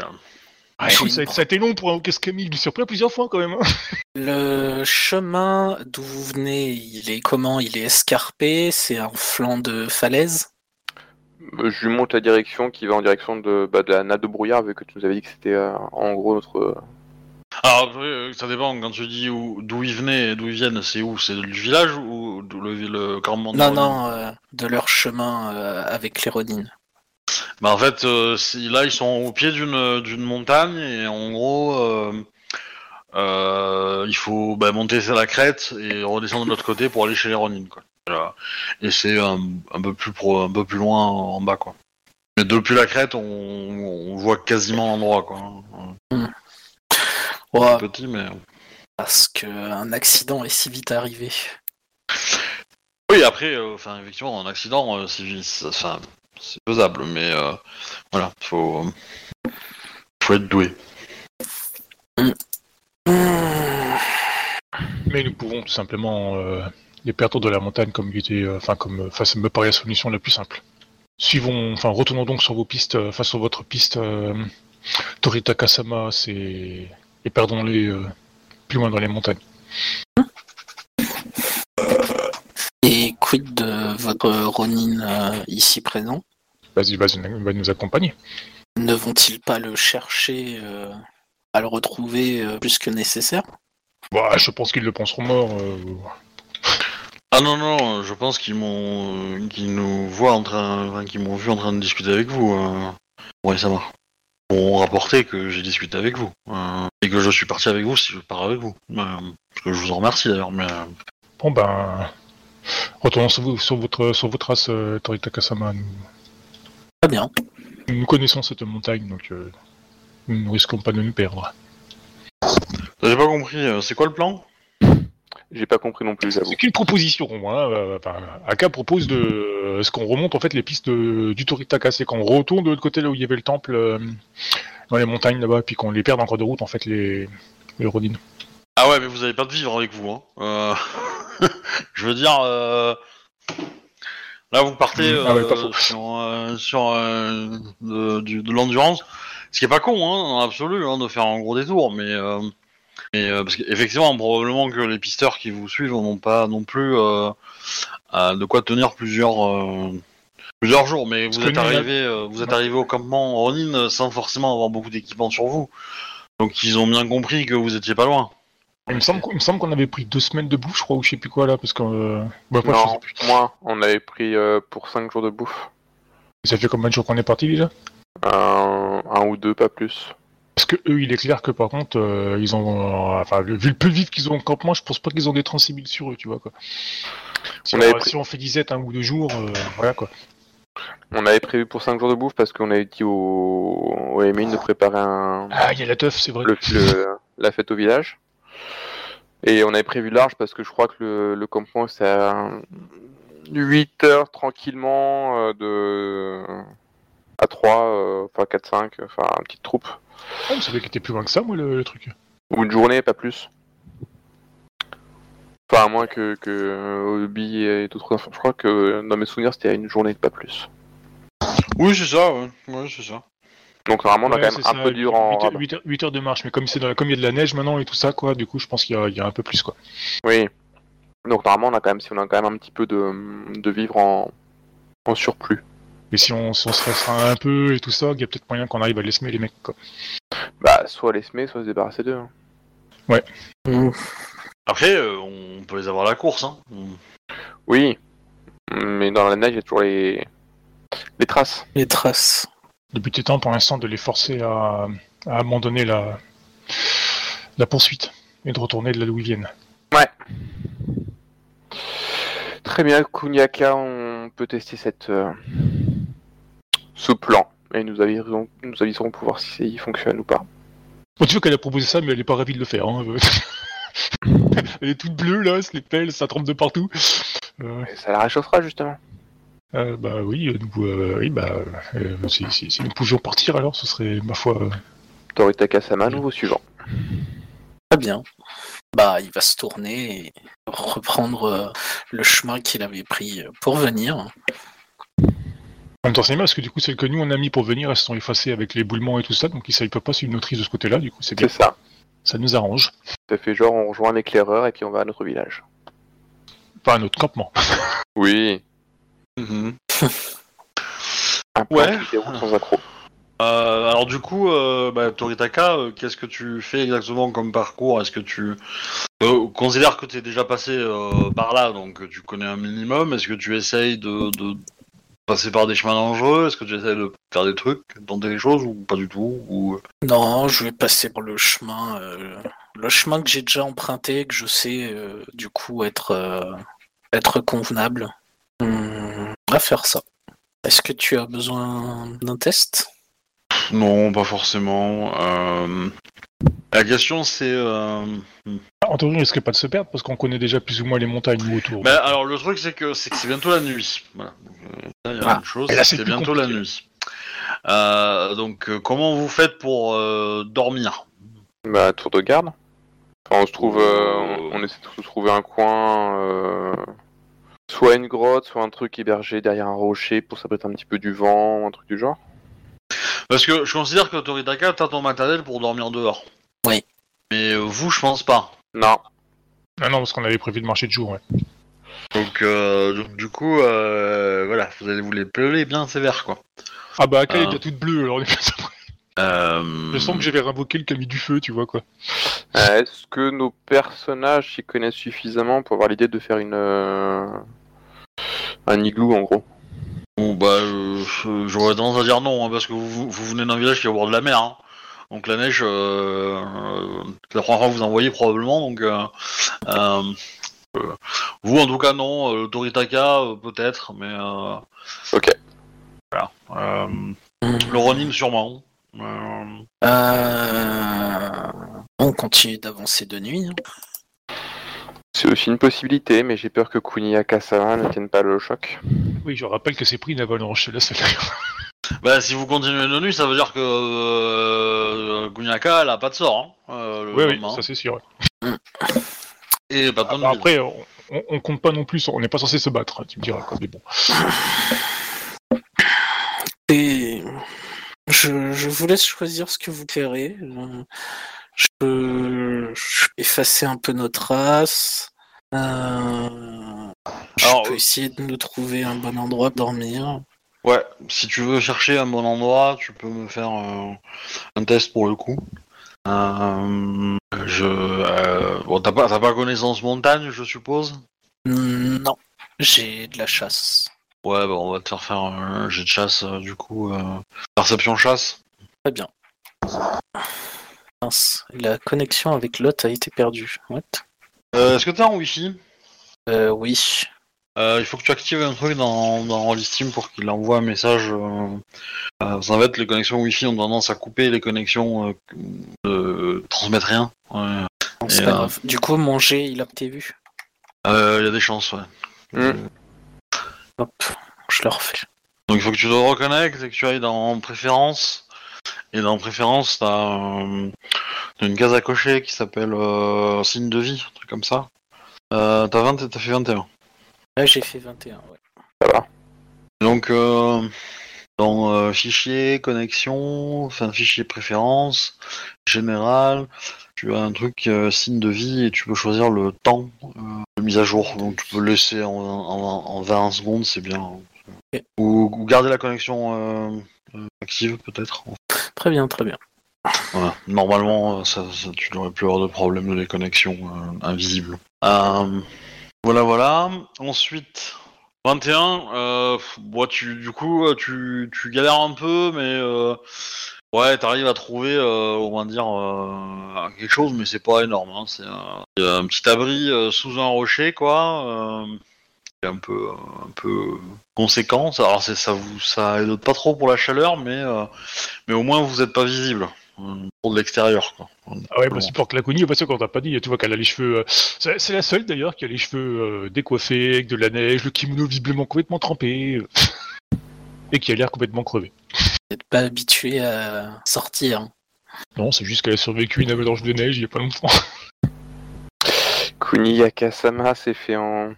Ah, écoute, ça, a, ça a été long pour un Camille, il lui surpris plusieurs fois quand même. hein. Le chemin d'où vous venez, il est comment? Il est escarpé? C'est un flanc de falaise? Euh, Je lui montre la direction qui va en direction de, bah, de la nappe de brouillard, vu que tu nous avais dit que c'était euh, en gros notre. euh, Alors, euh, ça dépend, quand tu dis où- d'où ils venaient et d'où ils viennent, c'est où? C'est du village ou d'où le, le campement de Non, non, euh, de leur chemin euh, avec les Ronin. Bah en fait, euh, si- là ils sont au pied d'une d'une montagne et en gros, euh, euh, il faut bah, monter sur la crête et redescendre de l'autre côté pour aller chez les Ronin quoi. Voilà. Et c'est un, un peu plus pro, un peu plus loin en bas quoi. Mais depuis la crête, on, on voit quasiment l'endroit quoi. Ouais, Petit mais. parce qu'un accident est si vite arrivé. Oui après, euh, enfin effectivement, un accident, euh, c'est faisable, mais euh, voilà, faut faut être doué. Hmm. Mais nous pouvons tout simplement euh, les perdre de la montagne comme il était, euh, enfin comme, euh, enfin ça me paraît la solution la plus simple. Suivons, enfin retournons donc sur vos pistes, euh, enfin sur votre piste Torita Kasama, c'est et perdons-les plus loin dans les montagnes. Et quid de votre Ronin ici présent? Vas-y, vas-y, va nous accompagner. Ne vont-ils pas le chercher euh, à le retrouver euh, plus que nécessaire? Bah, je pense qu'ils le penseront mort. euh, Ah non non, je pense qu'ils m'ont, qu'ils nous voient en train, enfin, qu'ils m'ont vu en train de discuter avec vous. Euh... Ouais, ça va. Pour rapporter que j'ai discuté avec vous euh, et que je suis parti avec vous si je pars avec vous. Euh, parce que je vous en remercie d'ailleurs. Mais euh, Bon ben, retournons sur, vous, sur votre sur vos traces, euh, Torita Kasama. Nous, Très bien. nous connaissons cette montagne, donc euh, nous ne risquons pas de nous perdre. j'ai pas compris. C'est quoi le plan? J'ai pas compris non plus, j'avoue. C'est qu'une proposition. Hein, euh, enfin, Aka propose de euh, ce qu'on remonte en fait les pistes de- du Toritaka, c'est qu'on retourne de l'autre côté là où il y avait le temple euh, dans les montagnes là-bas, puis qu'on les perde encore de route en fait les les Rodin. Ah ouais, mais vous avez pas de vivre avec vous. Hein. Euh, je veux dire, euh, là vous partez. Ah ouais, euh, sur, euh, sur euh, de, du- de l'endurance, ce qui est pas con, hein, dans l'absolu, hein, de faire un gros détour, mais, euh, mais euh, parce qu'effectivement, probablement que les pisteurs qui vous suivent n'ont pas non plus euh, de quoi tenir plusieurs. euh, Plusieurs jours, mais vous êtes arrivé, euh, vous êtes arrivé au campement Ronin sans forcément avoir beaucoup d'équipement sur vous. Donc ils ont bien compris que vous étiez pas loin. Il me semble, qu'on- il me semble qu'on avait pris deux semaines de bouffe, je crois, ou je sais plus quoi là, parce que euh, bah, moi, je sais Non, plus. moi, on avait pris euh, pour 5 jours de bouffe. Ça fait combien de jours qu'on est parti déjà? Un, un ou deux, pas plus. Parce que eux, il est clair que par contre, euh, ils ont, euh, enfin, vu le peu vite qu'ils ont au campement, je pense pas qu'ils ont des transmissibles sur eux, tu vois quoi. Si On on, avait pris- si on fait disette un ou deux jours, euh, voilà quoi. On avait prévu pour 5 jours de bouffe parce qu'on avait dit au, au Emile de préparer un, Ah, il y a la teuf, c'est vrai. le, le- la fête au village. Et on avait prévu large parce que je crois que le, le campement c'est à 8 heures tranquillement euh, de à 3, euh, enfin 4-5, enfin une petite troupe. Ah, je savais qu'il était plus loin que ça, moi, le, le truc. Ou une journée, pas plus. Enfin, à moins que, que euh, Obi et d'autres enfants. Je crois que dans mes souvenirs, c'était à une journée, pas plus. Oui, c'est ça, ouais, ouais c'est ça. Donc, normalement, on a Ouais, quand même un ça, peu dur en. 8 heures, huit heures de marche, mais comme c'est dans la- comme il y a de la neige maintenant et tout ça, quoi, du coup, je pense qu'il y, a- il y a un peu plus, quoi. Oui. Donc, normalement, on a quand même, si on a quand même un petit peu de, de vivre en, en surplus. Mais si on, si on se restreint un peu et tout ça, il y a peut-être moyen qu'on arrive à les semer, les mecs, quoi. Bah, soit les semer, soit se débarrasser d'eux. hein. Après, euh, on peut les avoir à la course, hein. On- Oui. Mais dans la neige, il y a toujours les, les traces. Les traces. Le but étant pour l'instant de les forcer à, à abandonner la, la poursuite et de retourner de là d'où ils viennent. Très bien, Kunyaka, on peut tester cette euh, ce plan. Et nous aviserons, nous aviserons pour voir si il fonctionne ou pas. Bon, tu vois qu'elle a proposé ça, mais elle est pas ravie de le faire. Hein. elle est toute bleue, là, les pèle, ça trempe de partout. Euh, Et ça la réchauffera, justement. euh, bah oui, euh, nous, euh, oui, bah, euh, si, si- si nous pouvions partir, alors ce serait, ma foi, euh, Toritaka Sama, nouveau suivant. Très bien. Bah, il va se tourner et reprendre euh, le chemin qu'il avait pris pour venir. En même temps, c'est mal parce que du coup, celles que nous on a mis pour venir, elles se sont effacées avec l'éboulement et tout ça, donc ils ne peuvent pas suivre notre de ce côté-là, du coup, c'est bien. C'est ça. Ça nous arrange. Ça fait genre, on rejoint un éclaireur et puis on va à notre village. Pas à notre campement. Oui. Mhm. Un Ouais. qui déroule sans accroc. Euh, alors du coup, euh, bah, Toritaka, euh, qu'est-ce que tu fais exactement comme parcours? Est-ce que tu euh, considères que tu es déjà passé euh, par là, donc tu connais un minimum? Est-ce que tu essayes de, de passer par des chemins dangereux? Est-ce que tu essayes de faire des trucs, tenter des choses ou pas du tout ou... Non, je vais passer par le chemin, euh, le chemin que j'ai déjà emprunté, que je sais euh, du coup être euh, être convenable. Hum, on va faire ça. Est-ce que tu as besoin d'un test? Non, pas forcément. La question c'est... euh, En théorie, on risque pas de se perdre parce qu'on connaît déjà plus ou moins les montagnes nous autour. bah, alors le truc c'est que c'est bientôt la nuit. Voilà. Il y a Ah. une chose, c'est bientôt la nuit. Euh, donc comment vous faites pour euh, dormir Bah, tour de garde. Enfin, on se trouve, euh, Euh. on, on essaie de se trouver un coin, euh, soit une grotte, soit un truc hébergé derrière un rocher pour s'abriter un petit peu du vent, un truc du genre. Parce que je considère que Toritaka, t'as ton matériel pour dormir dehors. Oui. Mais euh, vous, je pense pas. Non. Ah non, parce qu'on avait prévu de marcher de jour, ouais. Donc, euh, donc, du coup, euh, voilà, vous allez vous les peler bien sévère, quoi. Ah bah, Aka est déjà toute bleue, alors on est. Euh... Je sens que j'avais invoqué le Camille du feu, tu vois quoi. Euh, Est-ce que nos personnages s'y connaissent suffisamment pour avoir l'idée de faire une euh, un igloo en gros? Bon, bah, euh, j'aurais tendance à dire non, hein, parce que vous, vous venez d'un village qui est au bord de la mer. hein. Donc la neige, euh, euh, c'est la première fois que vous en voyez probablement. Donc, euh, euh, euh, vous, en tout cas, non. Euh, Toritaka, euh, peut-être, mais euh, Ok. voilà. Euh, le Ronin, sûrement. Euh, Euh, On continue d'avancer de nuit. hein. C'est aussi une possibilité, mais j'ai peur que Kuni et Akasama ne tiennent pas le choc. Oui, je rappelle que c'est pris une avalanche, là, c'est Bah, si vous continuez de nuit, ça veut dire que euh, Gunyaka, elle a pas de sort. Hein, euh, le Oui, oui, ça c'est sûr. ouais. Et Ah, après, on, compte pas non plus, on n'est pas censé se battre, hein, tu me diras quoi, mais bon. Et je, je vous laisse choisir ce que vous préférez. Je peux, je peux effacer un peu notre race. Euh, je Alors, peux essayer de nous trouver un bon endroit pour dormir. Ouais, si tu veux chercher un bon endroit, tu peux me faire euh, un test pour le coup. Euh, je, euh, bon, t'as pas, t'as pas connaissance montagne, je suppose? Non, j'ai de la chasse. Ouais, bah on va te faire faire un jet de chasse du coup. perception chasse. Très bien. Mince, la connexion avec l'autre a été perdue. What? Euh, Est-ce que t'as un wifi? Euh, Oui. Euh, Il faut que tu actives un truc dans, dans Rollisteam pour qu'il envoie un message. Euh, euh, en fait, les connexions wifi ont tendance à couper les connexions euh, de transmettre rien. Ouais. Bon, c'est Et, pas euh, grave. Du coup, mon jet, il a été vu. Euh, Il y a des chances, ouais. Hmm. Hop, je le refais. Donc il faut que tu te reconnectes et que tu ailles dans préférences. Et dans préférences, t'as euh, une case à cocher qui s'appelle euh, signe de vie, un truc comme ça. Euh, t'as 20 et t'as fait 21. Là, j'ai fait 21, ouais. Donc euh, dans euh, fichier, connexion, enfin fichier préférences, général, tu as un truc euh, signe de vie et tu peux choisir le temps euh, de mise à jour. Donc tu peux le laisser en, en, en 20 secondes, c'est bien. Ou, ou garder la connexion active peut-être. Très bien, très bien. Voilà. Normalement, euh, ça, ça- tu n'aurais plus avoir de problème de déconnexion euh, invisible. Euh, voilà, voilà. Ensuite, 21. Euh, bon, tu, du coup, tu, tu galères un peu, mais euh, ouais, t'arrives à trouver, euh, on va dire, euh, quelque chose, mais c'est pas énorme. Hein. C'est un, il y a un petit abri euh, sous un rocher, quoi. Un peu, un peu conséquent. Ça- Alors, c'est, ça vous, ça aide pas trop pour la chaleur, mais, euh, mais au moins vous êtes pas visible euh, pour de l'extérieur, quoi. Ah ouais, bah supporte la Kuni, parce que quand t'as pas dit, tu vois qu'elle a les cheveux. euh, C'est c'est la seule d'ailleurs qui a les cheveux euh, décoiffés, avec de la neige, le kimono visiblement complètement trempé. et qui a l'air complètement crevé. Vous n'êtes pas habitué à sortir. hein. Non, c'est juste qu'elle a survécu une avalanche de neige il y a pas longtemps. Kuni Akasama s'est fait en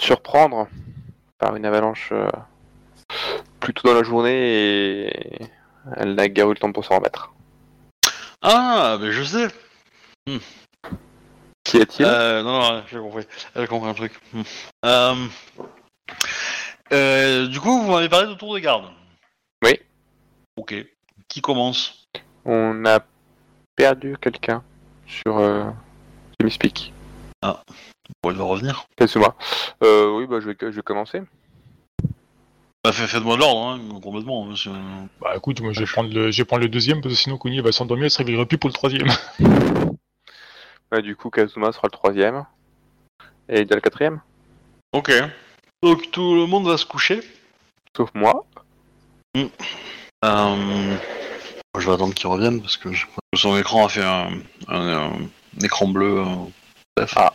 surprendre par une avalanche euh, plutôt dans la journée et elle n'a guère eu le temps pour s'en remettre. Ah, mais je sais. Qu'y a-t-il Euh, non, non, j'ai compris. J'ai compris un truc. Hmm. Euh, euh, du coup, vous m'avez parlé de tour de garde. Oui. Ok. Qui commence? On a perdu quelqu'un sur euh, Speak. Bon, il va revenir. Kazuma. Euh, oui, bah je vais, je vais commencer. Bah, fait- faites-moi de l'ordre, hein, complètement. Monsieur. Bah écoute, moi je vais prendre le, je vais prendre le deuxième parce que sinon Kuni va s'endormir, elle se réveillera plus pour le troisième. Ouais, du coup, Kazuma sera le troisième. Et il y a le quatrième Ok. Donc tout le monde va se coucher. Sauf moi. Euh, Je vais attendre qu'il revienne parce que je- son écran a fait un, un- un écran bleu. euh. Ah.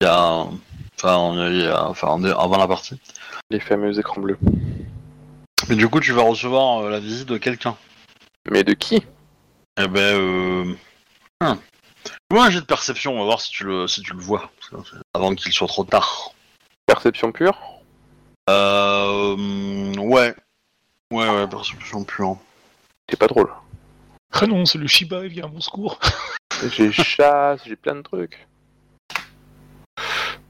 Il y a, enfin, il y a- enfin, avant la partie. Les fameux écrans bleus. Mais du coup, tu vas recevoir euh, la visite de quelqu'un. Mais de qui? Eh ben, euh... hum. Fais-moi un jet de perception, on va voir si tu le, si tu le vois. Avant qu'il soit trop tard. Perception pure? Euh... Ouais. Ouais, ouais, perception pure. C'est pas drôle. Ah non, c'est le Shiba, il vient à mon secours. J'ai chasse, j'ai plein de trucs.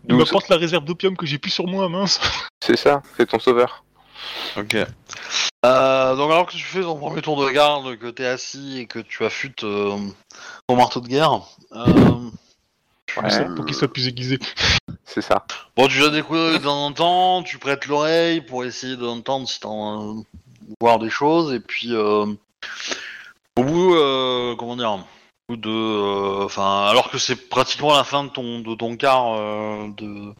Il 12, m'apporte la réserve d'opium que j'ai plus sur moi, mince. c'est ça, c'est ton sauveur. Ok. Euh, donc alors que tu fais ton premier tour de garde, que t'es assis et que tu affûtes euh, ton marteau de guerre, euh, Pour ça, Pour qu'il soit plus aiguisé. C'est ça. bon tu vas découvrir de temps en temps, tu prêtes l'oreille pour essayer d'entendre si t'en euh, voir des choses et puis euh, au bout, euh, comment dire, de, euh, enfin alors que c'est pratiquement la fin de ton de ton quart euh, de,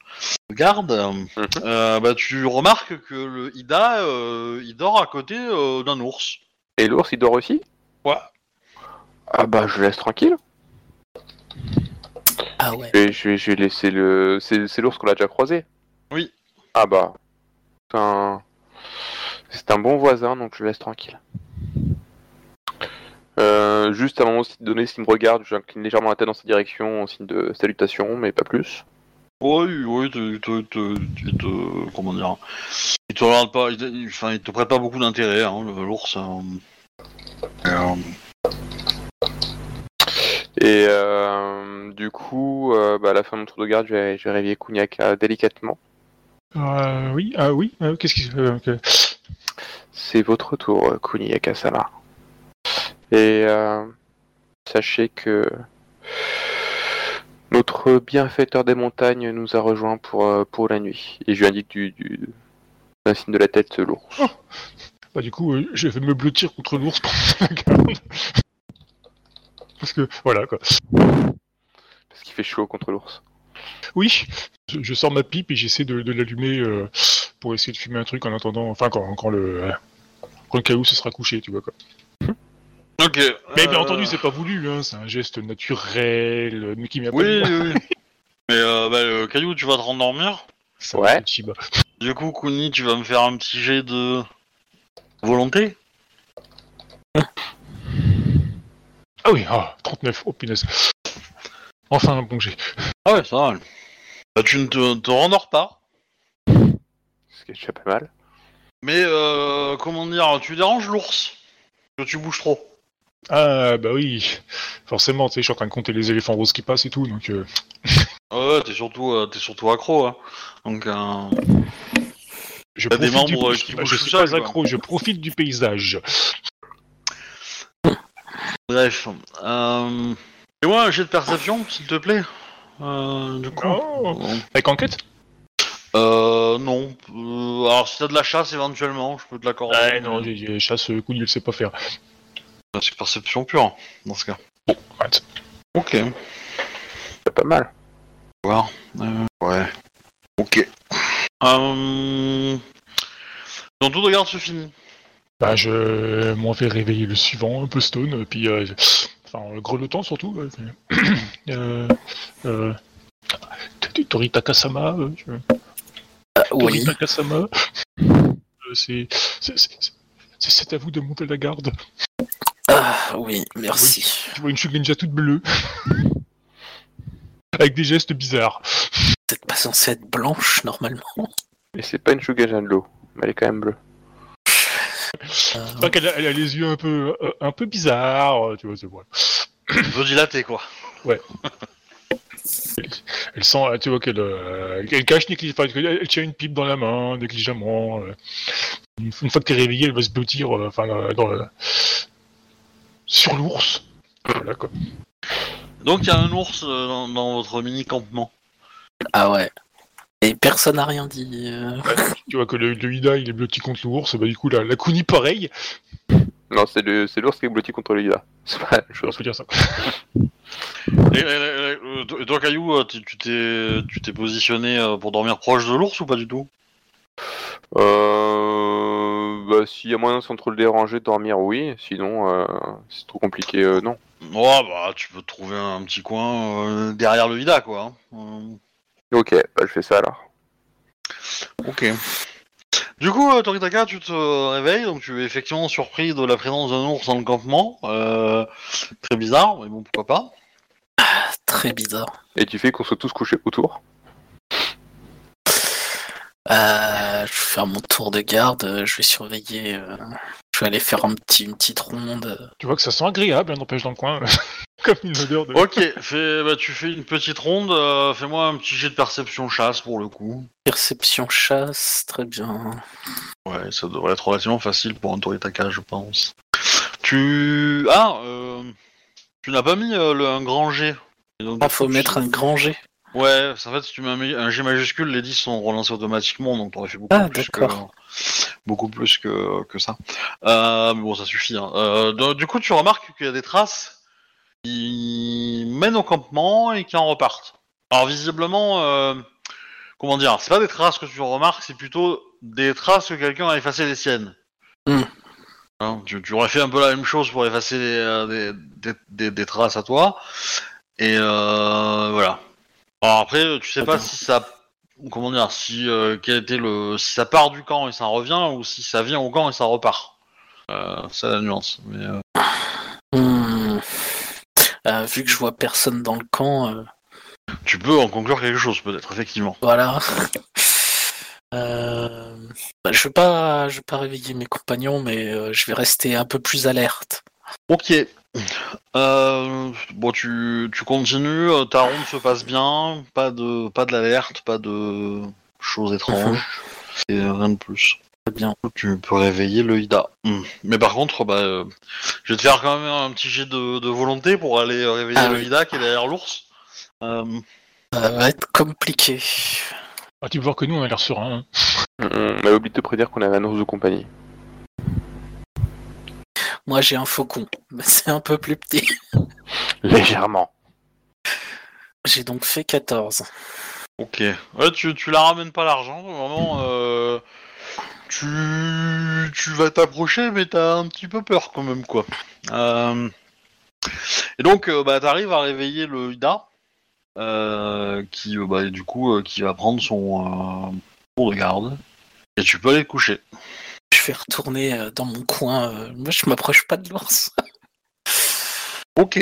de garde, euh, bah tu remarques que le Ida euh, il dort à côté euh, d'un ours. Et l'ours, il dort aussi Ouais. Ah bah, je le laisse tranquille. Ah ouais. Je vais, je vais, je vais laisser le... C'est c'est l'ours qu'on a déjà croisé Oui. Ah bah... C'est un... C'est un bon voisin, donc je le laisse tranquille. Euh, juste à un moment de donné, s'il me regarde, j'incline légèrement la tête dans sa direction en signe de salutation, mais pas plus. Oui, oui, te, te, te, te- te- comment dire, il te regarde pas, il enfin, il te prête pas beaucoup d'intérêt, hein, le- l'ours. euh. Et, euh, Et euh, du coup, euh, bah, à la fin de mon tour de garde, je vais, je vais réveiller Kuniaka délicatement. Euh, oui, ah oui, euh, qu'est-ce qui... euh. C'est votre tour, euh, Kuniaka-sama. Et euh, sachez que notre bienfaiteur des montagnes nous a rejoints pour, euh, pour la nuit. Et je lui indique du, du, d'un signe de la tête l'ours. Bah du coup, euh, je vais me blottir contre l'ours. Parce que, voilà quoi. Parce qu'il fait chaud contre l'ours. Oui, je, je sors ma pipe et j'essaie de, de l'allumer euh, pour essayer de fumer un truc en attendant, enfin quand, quand le... euh, Quand le caillou se sera couché, tu vois quoi. Ok. Mais bien euh, entendu, c'est pas voulu, hein, c'est un geste naturel, euh, mais qui m'y a pas Oui, oui, oui. Mais euh, bah, euh, Caillou, tu vas te rendormir. Ça, Ouais. Du coup, Kuni, tu vas me faire un petit jet de volonté. Ah oui, ah, 39, oh punaise. Enfin un bon jet. Ah ouais, ça va. Bah, tu ne te, te rendors pas. Ce qui est déjà pas mal. Mais euh, comment dire, tu déranges l'ours? Que tu bouges trop. Ah bah oui, forcément, tu sais, je suis en train de compter les éléphants roses qui passent et tout, donc... euh, Ouais, t'es surtout, euh, t'es surtout accro. Hein. Donc, euh, Je T'as des profite membres, du... euh, qui bougent je suis pas accro, je profite du paysage. bref. Euh... Fais-moi un jet de perception, s'il te plaît. Euh, du coup. Oh. Avec enquête? Euh, non. Euh, alors, si t'as de la chasse, éventuellement, je peux te l'accorder. Ouais, non, j'ai- j'ai- chasse, Kuni, il sait pas faire. C'est perception pure, dans ce cas. Arrête. Ok. C'est pas mal. voir. Euh, ouais. Ok. Euh... Ton tour de garde se finit. Bah, je m'en vais réveiller le suivant, un peu stone, puis... Euh, enfin, euh, grelottant surtout. euh, euh, Tori Takasama, euh, je- Ah, Tori oui. Takasama. Euh, c'est... c'est- c'est- c'est- C'est à vous de monter la garde. Ah, oui, merci. Je vois une Shugenja toute bleue. Avec des gestes bizarres. Êtes pas censé être blanche, normalement. Mais c'est pas une Shugajan de l'eau. Mais elle est quand même bleue. Euh, Donc elle, a- elle a les yeux un peu, euh, un peu bizarres, euh, tu vois, c'est vrai. Un peu dilaté, quoi. Elle sent, euh, tu vois qu'elle euh, elle cache néglig- enfin, elle, elle tient une pipe dans la main, négligemment. euh. Une une fois que t'es réveillé, elle va se blottir, euh, enfin, dans, dans le- sur l'ours. Voilà, quoi. Donc il y a un ours euh, dans, dans votre mini-campement. Ah ouais. Et personne n'a rien dit. euh. Tu vois que le, le Ida, il est blotti contre l'ours, bah du coup, la, la Kuni, pareil. Non, c'est le- c'est l'ours qui est blotti contre le Ida. C'est pas la même On chose. peut dire ça. Et, et- et- euh, toi- toi, Caillou, euh, tu tu t'es tu t'es positionné euh, pour dormir proche de l'ours ou pas du tout? Euh... Bah, s'il y a moyen sans trop le déranger de dormir, oui. Sinon, euh, c'est trop compliqué, euh, non. Ouais, bah tu peux trouver un petit coin euh, derrière le Ida, quoi. hein. Ok, bah, je fais ça alors. Ok. Du coup, euh, Toritaka, tu te réveilles, donc tu es effectivement surpris de la présence d'un ours dans le campement. Euh, très bizarre, mais bon, pourquoi pas. Très bizarre. Et tu fais qu'on soit tous couchés autour. Euh, je vais faire mon tour de garde, euh, je vais surveiller. euh, Je vais aller faire un petit, une petite ronde. Tu vois que ça sent agréable, hein, n'empêche dans le coin. Comme une odeur de. Ok, fais, bah, tu fais une petite ronde, euh, fais-moi un petit jet de perception chasse pour le coup. Perception chasse, très bien. Ouais, ça devrait être relativement facile pour un Toritaka, je pense. Tu... Ah, euh, tu n'as pas mis euh, le, un grand G. Et donc, Ah, faut coup, mettre tu- un grand G. Ouais, en fait, si tu mets un, un G majuscule, les 10 sont relancés automatiquement, donc t'aurais fait beaucoup Ah, plus que... d'accord. Beaucoup plus que, que ça. Euh, mais bon, ça suffit. hein. Euh, donc, du coup, tu remarques qu'il y a des traces qui mènent au campement et qui en repartent. Alors, visiblement, euh, comment dire, c'est pas des traces que tu remarques, c'est plutôt des traces que quelqu'un a effacées des siennes. Hmm. Hein, tu, tu aurais fait un peu la même chose pour effacer des, des, des- des- des traces à toi. Et voilà. Alors après, tu sais pas si ça, comment dire, si euh, quel était le, si ça part du camp et ça revient, ou si ça vient au camp et ça repart. Euh, c'est la nuance. Mais euh, Hmm. Euh, vu que je vois personne dans le camp, euh, tu peux en conclure quelque chose, peut-être, effectivement. voilà. Euh, bah, je vais pas, je vais pas réveiller mes compagnons, mais euh, je vais rester un peu plus alerte. Ok. Euh, bon, tu, tu continues, euh, ta ronde se passe bien, pas de, pas de l'alerte, pas de choses étranges, et rien de plus. Très bien. Tu peux réveiller le Ida. Hmm. Mais par contre, bah, euh, je vais te faire quand même un petit jet de, de volonté pour aller réveiller Ah le oui. Ida qui est derrière l'ours. Euh, Ça va être compliqué. Ah, tu peux voir que nous, on a l'air serein. hein. On avait oublié de te prédire qu'on avait un ours de compagnie. Moi, j'ai un faucon, mais c'est un peu plus petit. Légèrement. J'ai donc fait 14. ok. Ouais, tu, tu la ramènes pas l'argent, vraiment. Euh, tu, tu vas t'approcher, mais t'as un petit peu peur quand même, quoi. Euh, et donc, euh, bah, t'arrives à réveiller le Ida, euh, qui, bah, du coup, euh, qui va prendre son euh, tour de garde. Et tu peux aller te coucher. Vais retourner euh, dans mon coin. euh, Moi, je m'approche pas de l'ours. Ok.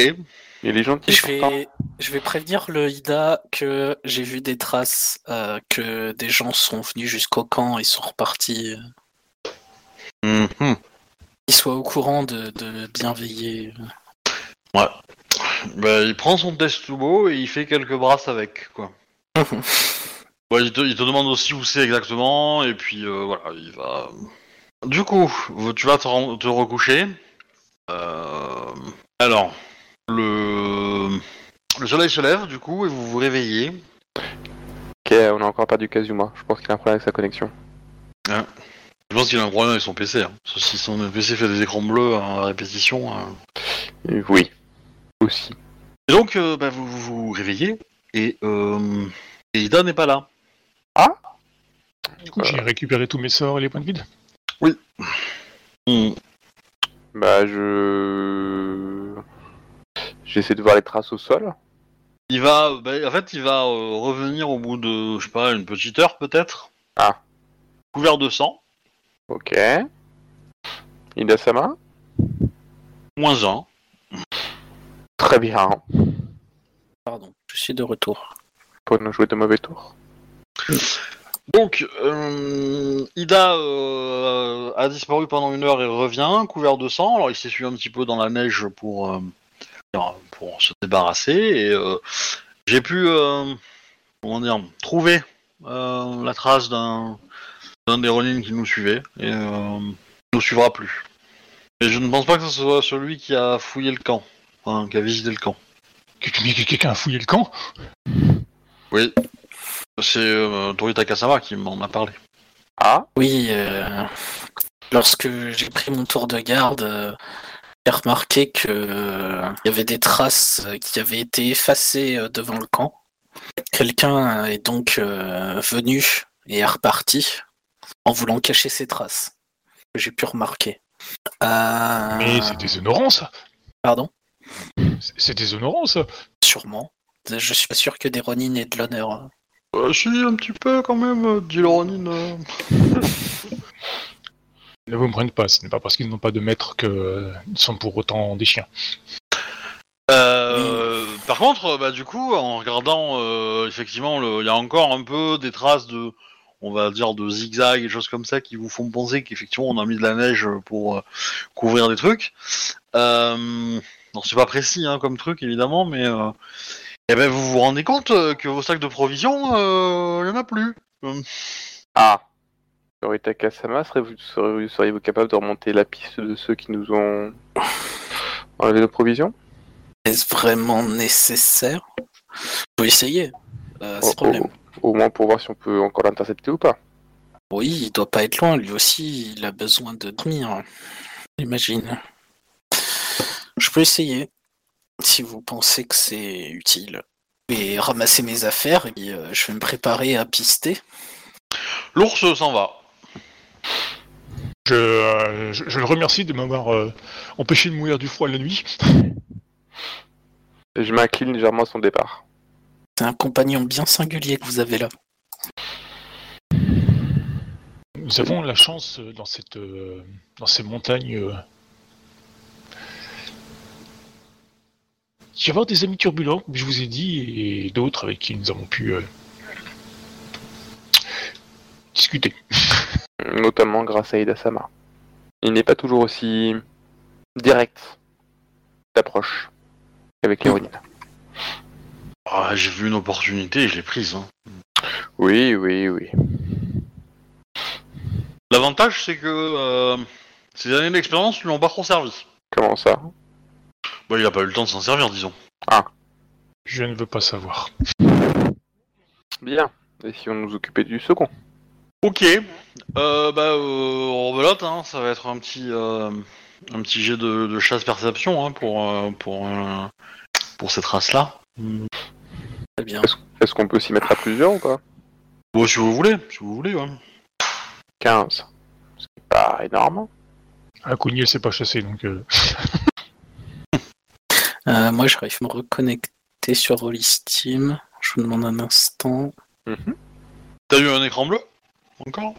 Il est gentil. Je vais, je vais prévenir le Ida que j'ai vu des traces, euh, que des gens sont venus jusqu'au camp et sont repartis. euh, Mhm. Qu'ils soient au courant de, de bien veiller. Bah, il prend son test tout beau et il fait quelques brasses avec, quoi. Ouais, il, te, il te demande aussi où c'est exactement, et puis euh, voilà, il va. Du coup, tu vas te, recoucher. Euh, Alors, le... le soleil se lève, du coup, et vous vous réveillez. Ok, on a encore perdu Kazuma. Je pense qu'il a un problème avec sa connexion. Je pense qu'il a un problème avec son PC. Hein. Parce que si son PC fait des écrans bleus à répétition. hein. Euh, oui. Aussi. Et donc, euh, bah, vous, vous vous réveillez, et, euh, et Ida n'est pas là. Du coup, j'ai récupéré tous mes sorts et les points de vide. Hmm. Bah, je. J'essaie de voir les traces au sol. Il va, bah, en fait, il va euh, revenir au bout de, je sais pas, une petite heure peut-être. Ah. Couvert de sang, Ok. Ida-sama moins un. Très bien. Pardon, je suis de retour. Pour nous jouer de mauvais tours. Donc, euh, Ida euh, a disparu pendant une heure et revient, couvert de sang. Alors, il s'essuie un petit peu dans la neige pour, euh, pour se débarrasser. Et j'ai pu, comment dire, trouver la trace d'un d'un des Ronin qui nous suivait. Et euh, nous suivra plus. Et je ne pense pas que ce soit celui qui a fouillé le camp, enfin, qui a visité le camp. Quelqu'un a fouillé le camp? Oui. C'est euh, Kasama qui m'en a parlé. Ah, Oui, euh, lorsque j'ai pris mon tour de garde, euh, j'ai remarqué que euh, y avait des traces qui avaient été effacées euh, devant le camp. Quelqu'un est donc euh, venu et est reparti en voulant cacher ses traces. que J'ai pu remarquer. Euh, Mais c'est déshonorant ça Pardon? C'est- C'est déshonorant ça Sûrement. Je suis pas sûr que des Ronin aient de l'honneur. Euh, si, un petit peu quand même, euh, dit le Ronin. euh. Ne vous me prennent pas, ce n'est pas parce qu'ils n'ont pas de maître qu'ils sont pour autant des chiens. Euh, Par contre, bah, du coup, en regardant, euh, effectivement, le- il y a encore un peu des traces de, on va dire, de zigzag et choses comme ça qui vous font penser qu'effectivement on a mis de la neige pour euh, couvrir des trucs. Euh, non, c'est pas précis hein, comme truc évidemment, mais euh, eh ben, vous vous rendez compte euh, que vos sacs de provisions, euh, il y en a plus. Euh, ah. Yorita Kasama, seriez-vous seriez seriez-vous capable de remonter la piste de ceux qui nous ont enlevé nos provisions? Est-ce vraiment nécessaire? Faut essayer. Euh, au, c'est problème. au- au moins pour voir si on peut encore l'intercepter ou pas. Oui, il doit pas être loin, lui aussi, il a besoin de dormir. J'imagine. Je peux essayer, si vous pensez que c'est utile. Je vais ramasser mes affaires et euh, je vais me préparer à pister. L'ours s'en va. Je, euh, je, je le remercie de m'avoir euh, empêché de mourir du froid la nuit. Et je m'incline légèrement à son départ. C'est un compagnon bien singulier que vous avez là. Nous avons la chance dans cette euh, dans ces montagnes d'y avoir des amis turbulents, comme je vous ai dit, et d'autres avec qui nous avons pu euh, discuter. Notamment grâce à Ida Sama. Il n'est pas toujours aussi direct d'approche avec Ronin. Ah, J'ai vu une opportunité et je l'ai prise. hein. Oui, oui, oui. L'avantage, c'est que euh, ces années d'expérience lui ont pas trop servi. Comment ça? Bah, il a pas eu le temps de s'en servir, disons. Je ne veux pas savoir. Bien. Et si on nous occupait du second Ok. Euh, bah, euh, rebelote, hein, ça va être un petit, euh, un petit jet de, de chasse-perception hein, pour, euh, pour, euh, pour cette race-là. Très bien. Est-ce qu'on peut s'y mettre à plusieurs ou pas? Bon, si vous voulez, si vous voulez, ouais. 15. Ce qui est pas énorme. Un cogné, c'est pas chassé, donc euh, Euh, moi, j'arrive à me reconnecter sur Rollistim. Je vous demande un instant. Mhm. T'as eu un écran bleu Encore?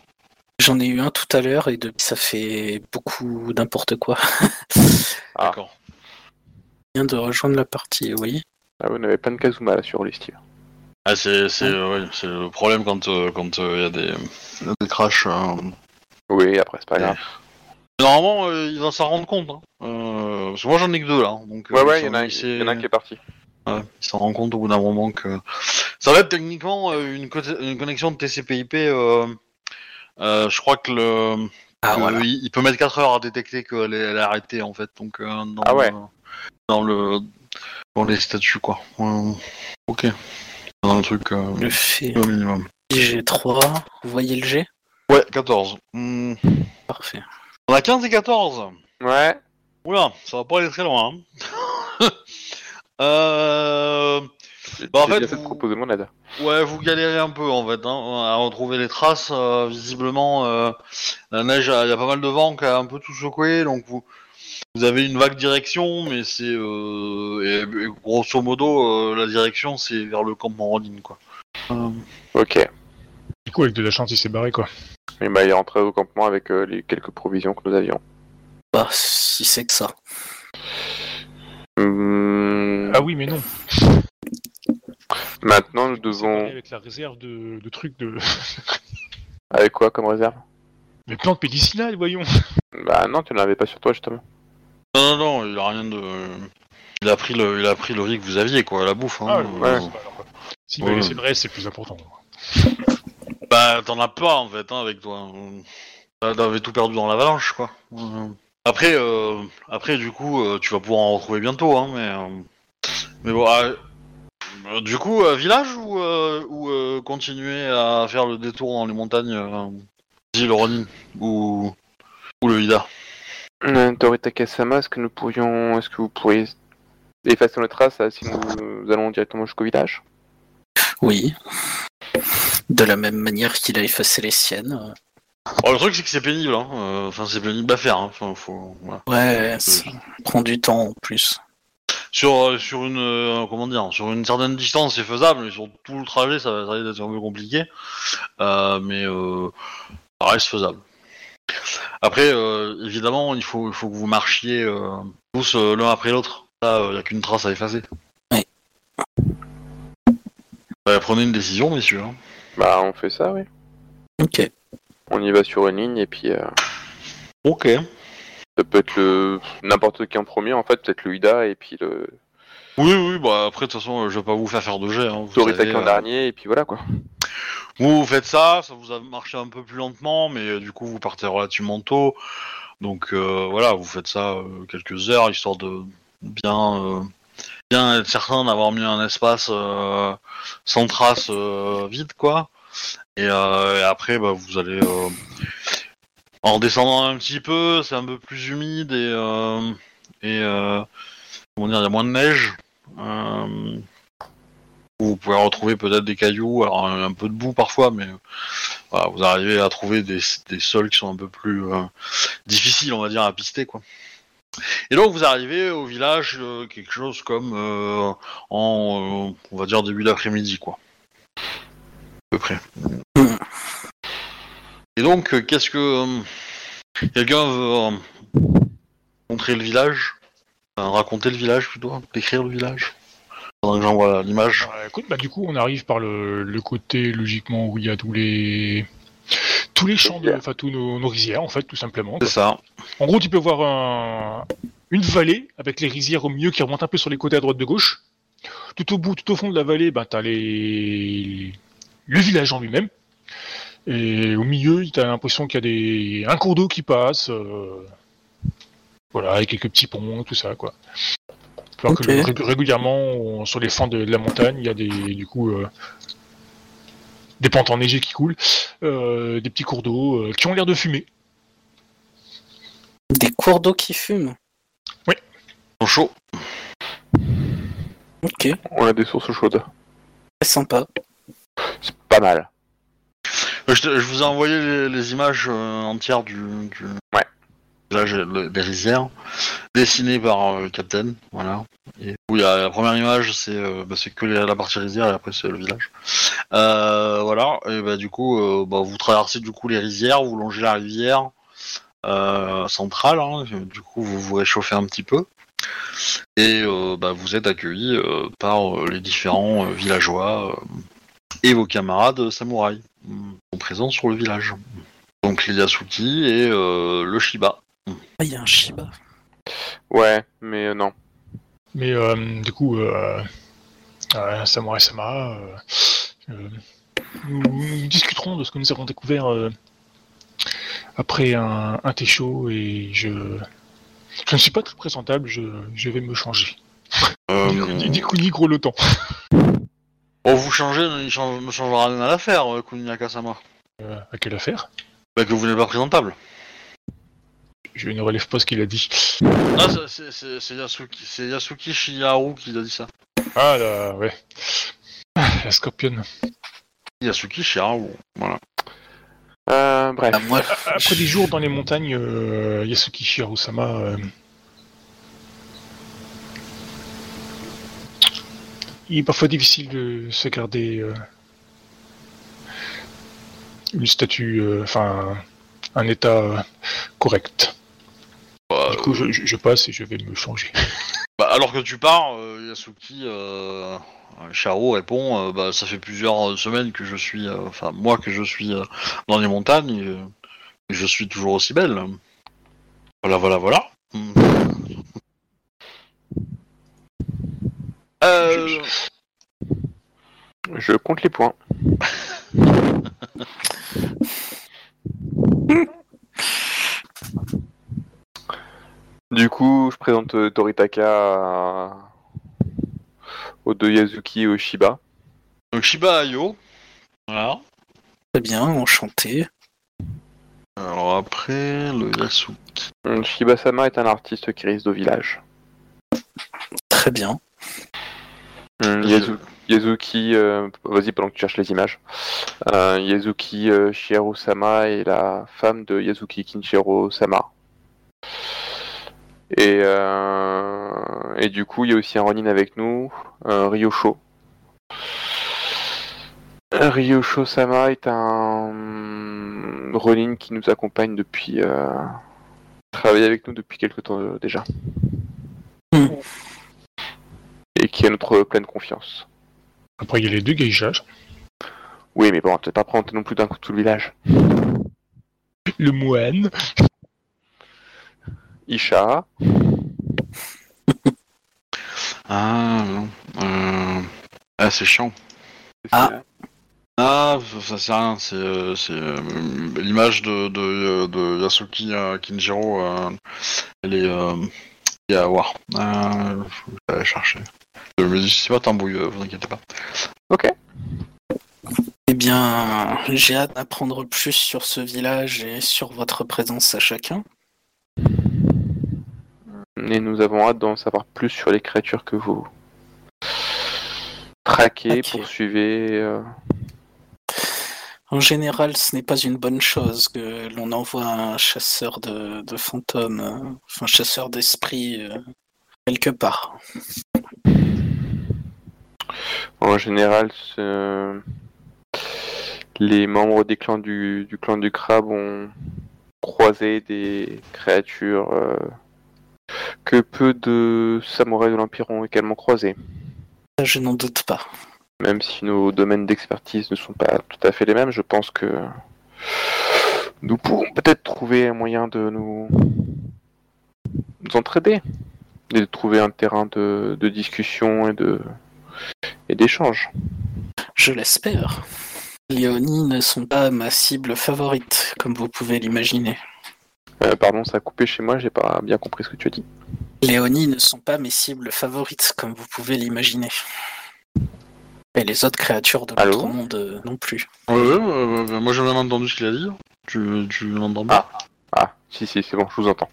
J'en ai eu un tout à l'heure et depuis, ça fait beaucoup n'importe quoi. Ah. D'accord. Je viens de rejoindre la partie, oui. Ah, vous n'avez pas de Kazuma là sur l'Estive. Ah, c'est, c'est, euh, ouais, c'est le problème quand il quand, euh, y a des, des crashs. euh. Oui, après c'est pas grave. Normalement, euh, il va s'en rendre compte. Hein. Euh, parce que moi, j'en ai que deux, là. hein, Donc, Ouais, euh, ouais, il y, en a, s'en- il y en a un qui est parti. Ouais, il s'en rend compte au bout d'un moment que ça va être techniquement euh, une, co- une connexion de TCP/IP. Euh, euh, je crois que le Ah que voilà. il, il peut mettre 4 heures à détecter qu'elle est, elle est arrêtée en fait. Donc euh, dans, Ah ouais. le, dans le dans les statuts quoi. Ok. Dans le truc euh, Le fait au minimum. G3. Vous voyez le G? Ouais, 14. Hmm. Parfait. On a 15 et 14. Ouais. Oula, ça va pas aller très loin. hein. euh... Bah, en fait, bien fait de vous- proposer mon aide. Ouais, vous galérez un peu en fait hein, à retrouver les traces. euh, visiblement, euh, la neige, il y a pas mal de vent qui a un peu tout secoué, donc vous vous avez une vague direction, mais c'est euh, et, et grosso modo euh, la direction c'est vers le campement Rodin quoi. Ok. Coup, avec de la chance, il s'est barré, quoi. Et bah il est rentré au campement avec euh, les quelques provisions que nous avions. Bah, si c'est que ça. Hum, Ah oui, mais non. Maintenant nous devons. Avec la réserve de, de trucs de... Avec quoi comme réserve? Les plantes médicinales, voyons. Bah non, tu n'en avais pas sur toi justement. Non, non, non, il a rien de. Il a pris le, il a pris le riz que vous aviez, quoi, la bouffe. Hein. Ah, Euh, ouais. S'il Ouais. m'a laissé le reste, c'est plus important. Bah, t'en as pas en fait, hein, avec toi. T'avais tout perdu dans l'avalanche, quoi. Après, euh, après, du coup, euh, tu vas pouvoir en retrouver bientôt, hein, mais. euh, Mais bon, ah, euh, du coup, euh, village ou, euh, ou euh, continuer à faire le détour dans les montagnes euh, Dis le Ronin ou, ou le Ida Euh, Dorita Kasama, est-ce que nous pourrions. Est-ce que vous pourriez effacer nos traces si nous, nous allons directement jusqu'au village? Oui. De la même manière qu'il a effacé les siennes. Oh, Le truc, c'est que c'est pénible, hein. euh, Enfin, c'est pénible à faire, hein. Enfin, faut. voilà. Ouais, ça prend du temps en plus. Sur, euh, sur une euh, comment dire sur une certaine distance c'est faisable mais sur tout le trajet ça va d'être un peu compliqué Euh, mais euh, ça reste faisable après euh, évidemment il faut il faut que vous marchiez euh, tous euh, l'un après l'autre là il n'y a qu'une trace à effacer Ouais, prenez une décision messieurs hein. Bah, on fait ça, oui. Ok. On y va sur une ligne et puis. euh, ok ça peut être le. N'importe qui en premier, en fait, peut-être le Ida et puis le. oui oui bah après de toute façon euh, je vais pas vous faire faire de jet hein, vous savez, en euh, dernier et puis voilà quoi. Vous, vous faites ça, ça vous a marché un peu plus lentement, mais euh, du coup vous partez relativement tôt. Donc euh, voilà, vous faites ça euh, quelques heures, histoire de bien, euh, bien être certain d'avoir mis un espace euh, sans trace euh, vide, quoi. Et, euh, après, bah, vous allez en descendant un petit peu, c'est un peu plus humide et, euh, et il y a moins de neige. Vous pouvez retrouver peut-être des cailloux, alors un, peu de boue parfois, mais vous arrivez à trouver des, des sols qui sont un peu plus difficiles, on va dire, à pister, quoi. Et donc vous arrivez au village, euh, quelque chose comme euh, en, euh, on va dire, début d'après-midi, quoi. À peu près. Et donc, qu'est-ce que... Quelqu'un veut montrer le village? Raconter le village, plutôt Décrire le village? Pendant que j'envoie l'image. Euh, écoute, bah du coup, on arrive par le côté logiquement où il y a tous les tous les champs, de, enfin tous nos, nos rizières en fait, tout simplement. C'est ça. En gros, tu peux voir un- une vallée avec les rizières au milieu qui remontent un peu sur les côtés à droite de gauche. Tout au bout, tout au fond de la vallée, ben, t'as les... le village en lui-même. Et au milieu, t'as l'impression qu'il y a des... un cours d'eau qui passe. euh, Voilà, avec quelques petits ponts, tout ça, quoi. Alors que régulièrement, on- sur les flancs de, de la montagne, il y a des, du coup, euh, des pentes enneigées qui coulent, euh, des petits cours d'eau euh, qui ont l'air de fumer. Des cours d'eau qui fument. Ils sont chauds. Ok, On a des sources chaudes. c'est sympa. C'est pas mal. Euh, Je, te- je vous ai envoyé les, les images entières du, du Ouais. Village des rizières, dessinées par euh, Captain, voilà. Et il y a la première image, c'est euh, bah, que la partie rizière et après c'est le village. Euh, voilà. Et bah du coup, bah, vous traversez du coup les rizières, vous longez la rivière centrale. hein, du coup, vous vous réchauffez un petit peu. Et bah, vous êtes accueillis euh, par les différents villageois et vos camarades samouraïs présents sur le village. Donc les Yasuki et le Shiba. Ah, il y a un Shiba. Ouais, mais euh, non. Mais euh, du coup, euh, euh, Samurai Sama, euh, euh, nous, nous discuterons de ce que nous avons découvert euh, après un, un thé chaud et je, je ne suis pas très présentable, je, je vais me changer. Euh, Ni, ni coup ni gros le temps. oh, vous changez, ne changera rien à l'affaire, Kuniaka-sama. Euh, à quelle affaire? Bah, que vous n'êtes pas présentable. Je ne relève pas ce qu'il a dit. Ah, c'est- c'est- c'est c'est Yasuki, c'est Yasuki Shiharu qui a dit ça. Ah là, ouais. Ah, La scorpionne. Yasuki Shiharu, voilà. Euh, bref. Ah, moi, Après des jours dans les montagnes, euh, Yasuki Shiharu-sama... euh, il est parfois difficile de se garder euh, une statue, euh, enfin un état euh, correct. Bah, Du coup, je, je- je passe et je vais me changer. Bah, alors que tu pars, euh, Yasuki, euh, Sharo répond, euh, bah, ça fait plusieurs semaines que je suis, euh, enfin moi que je suis euh, dans les montagnes, et, euh, et je suis toujours aussi belle. Voilà, voilà, voilà. Hmm. Euh, Je compte les points. du coup, je présente euh, Toritaka à- aux deux Yazuki et au Shiba. donc Shiba Ayo. Voilà. Très bien, enchanté. Alors après, le Yasuki. Hum, Shiba-sama est un artiste qui réside au village. Très bien. Yazu- Yazuki, euh, vas-y pendant que tu cherches les images. Euh, Yazuki euh, Shiharu-sama est la femme de Yazuki Kinshiro-sama. Et, euh, et du coup, il y a aussi un Ronin avec nous, euh, Ryosho. Ryosho-sama est un Ronin qui nous accompagne depuis... Euh, travaille avec nous depuis quelque temps euh, déjà. Hmm. Et qui a notre pleine confiance. Après, il y a les deux geishas. Oui, mais bon, tu pas prendre non plus d'un coup tout le village. Le moine. Isha, Ah non. Euh... Ah c'est chiant. Ah. Ah, ça c'est rien, c'est euh, c'est, euh, l'image de, de, de Yasuki euh, Kinjiro, euh, elle est euh, il y a à voir. Euh, faut que j'aille chercher. Mais c'est pas tambouille, vous inquiétez pas. Ok. Eh bien, j'ai hâte d'apprendre plus sur ce village et sur votre présence à chacun. Et nous avons hâte d'en savoir plus sur les créatures que vous traquez, poursuivez. euh. En général, ce n'est pas une bonne chose que l'on envoie un chasseur de, de fantômes, euh, enfin chasseur d'esprits, euh, quelque part. En général, ce- les membres des clans du, du clan du crabe ont croisé des créatures que peu de samouraïs de l'Empire ont également croisées. Ça, Je n'en doute pas. Même si nos domaines d'expertise ne sont pas tout à fait les mêmes, je pense que nous pourrons peut-être trouver un moyen de nous, nous entraider et de trouver un terrain de, de discussion et de et d'échange. Je l'espère. Léonie ne sont pas ma cible favorite, comme vous pouvez l'imaginer. Euh, pardon, ça a coupé chez moi, j'ai pas bien compris ce que tu as dit. Léonie ne sont pas mes cibles favorites, comme vous pouvez l'imaginer. Et les autres créatures de Allô l'autre monde euh, non plus. Ouais, ouais, ouais, ouais, moi j'ai même entendu ce qu'il a dit. Tu, tu l'entends bien Ah, si, si, c'est bon, je vous entends.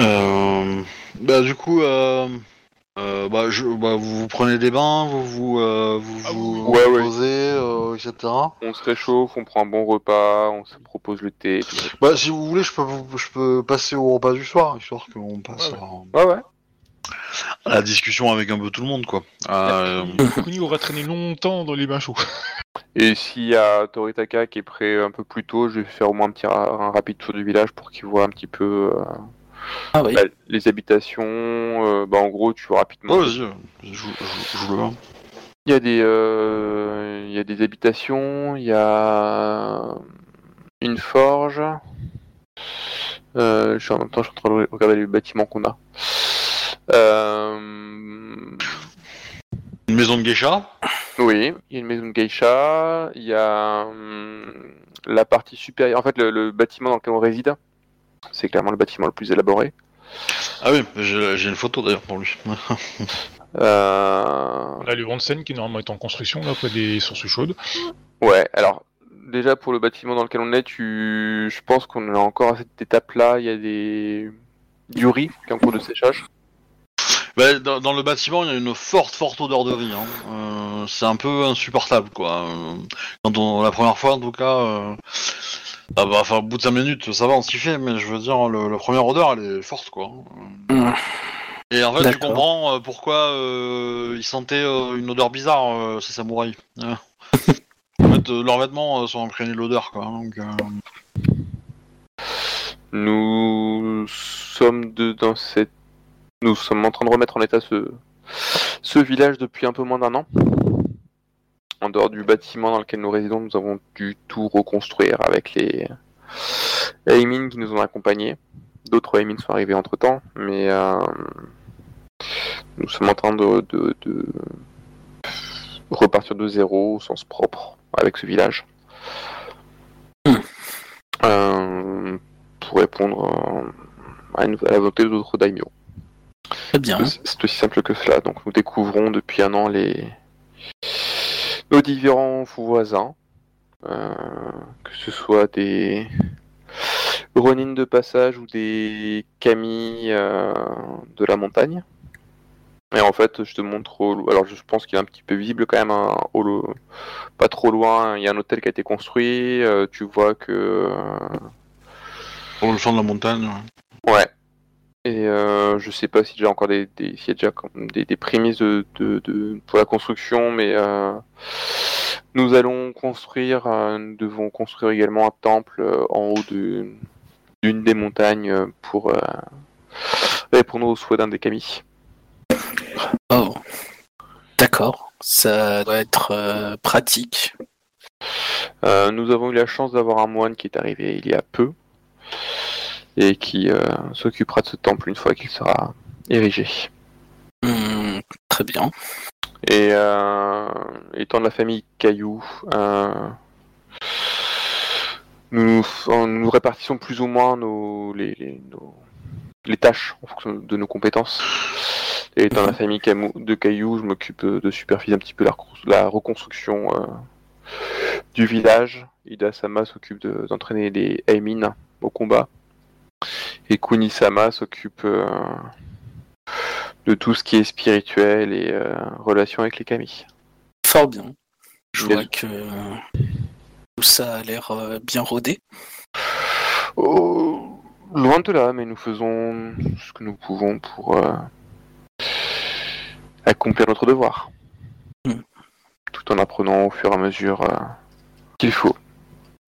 Euh, bah du coup, euh, euh, bah, je, bah, vous, vous prenez des bains, vous vous, euh, vous, Ah vous. Ouais, ouais. reposez, euh, etc. On se réchauffe, on prend un bon repas, on se propose le thé. Bah si vous voulez, je peux, je peux passer au repas du soir, histoire qu'on passe Ouais, à- Ouais, ouais. à la discussion avec un peu tout le monde, quoi. Euh, Kuni aura traîné longtemps dans les bains chauds. Et s'il y a Toritaka qui est prêt un peu plus tôt, je vais faire au moins un petit ra- un rapide tour du village pour qu'il voit un petit peu euh, Ah oui. bah, les habitations. euh, bah, en gros, tu vois rapidement. euh, je, je, je, je le vois. Il y a des, euh, il y a des habitations, il y a une forge. Euh, je suis en même temps, je suis en train de regarder les bâtiments qu'on a. Euh, Une maison de geisha? oui, il y a une maison de geisha. Il y a hum, la partie supérieure. En fait, le, le bâtiment dans lequel on réside, c'est clairement le bâtiment le plus élaboré. Ah oui, j'ai une photo d'ailleurs pour lui. Euh, On a le qui normalement est en construction là, près des sources chaudes. Ouais, alors déjà pour le bâtiment dans lequel on est, tu... je pense qu'on est encore à cette étape-là. Il y a des du riz qui est en cours de séchage. Bah, dans, dans le bâtiment, il y a une forte, forte odeur de riz. Hein. Euh, c'est un peu insupportable, quoi. Euh, Quand on, la première fois, en tout cas, euh, ah bah, enfin, au bout de 5 minutes, ça va, on s'y fait, mais je veux dire, le- la première odeur, elle est forte, quoi. Mmh. Et en fait, tu comprends euh, pourquoi euh, ils sentaient euh, une odeur bizarre, euh, ces samouraïs. En fait, leurs vêtements sont imprégnés de l'odeur, quoi. Donc, euh, Nous sommes de, dans cette. Nous sommes en train de remettre en état ce, ce village depuis un peu moins d'un an. En dehors du bâtiment dans lequel nous résidons, nous avons dû tout reconstruire avec les Aimin qui nous ont accompagnés. D'autres Aimin sont arrivés entre temps, mais euh, nous sommes en train de, de- de repartir de zéro au sens propre avec ce village. Hmm. Euh, pour répondre euh, à, une- à la volonté d'autres daimyo. Très bien. C'est aussi simple que cela. Donc nous découvrons depuis un an les nos différents voisins, euh, que ce soit des Ronin de passage ou des Kami euh, de la montagne. Et en fait, je te montre. au- Alors, je pense qu'il est un petit peu visible quand même. hein, au Pas trop loin, il y a un hôtel qui a été construit. euh, tu vois que euh, Pour le fond de la montagne. ouais. Et euh, je sais pas s'il y a encore des, des- s'il y a déjà comme des, des prémices de, de- de- pour la construction, mais euh, nous allons construire, euh, nous devons construire également un temple euh, en haut de- d'une des montagnes pour répondre aux souhaits d'un des kami. Oh. D'accord. Ça doit être pratique. Nous avons eu la chance d'avoir un moine qui est arrivé il y a peu et qui euh, s'occupera de ce temple une fois qu'il sera érigé. Hmm, très bien. Et euh, étant de la famille Caillou, euh, nous, nous répartissons plus ou moins nos, les, les- nos- les tâches en fonction de nos compétences. Et étant de la famille Camou- de Caillou, je m'occupe de superviser un petit peu la, recon- la reconstruction euh, du village. Ida Sama s'occupe de- d'entraîner les Aimin au combat. Et Kuni Sama s'occupe euh, de tout ce qui est spirituel et euh, relation avec les kami. Fort bien. Je vois que tout ça a l'air euh, bien rodé. Oh, loin de là, mais nous faisons ce que nous pouvons pour euh, accomplir notre devoir. Hmm. Tout en apprenant au fur et à mesure euh, qu'il faut.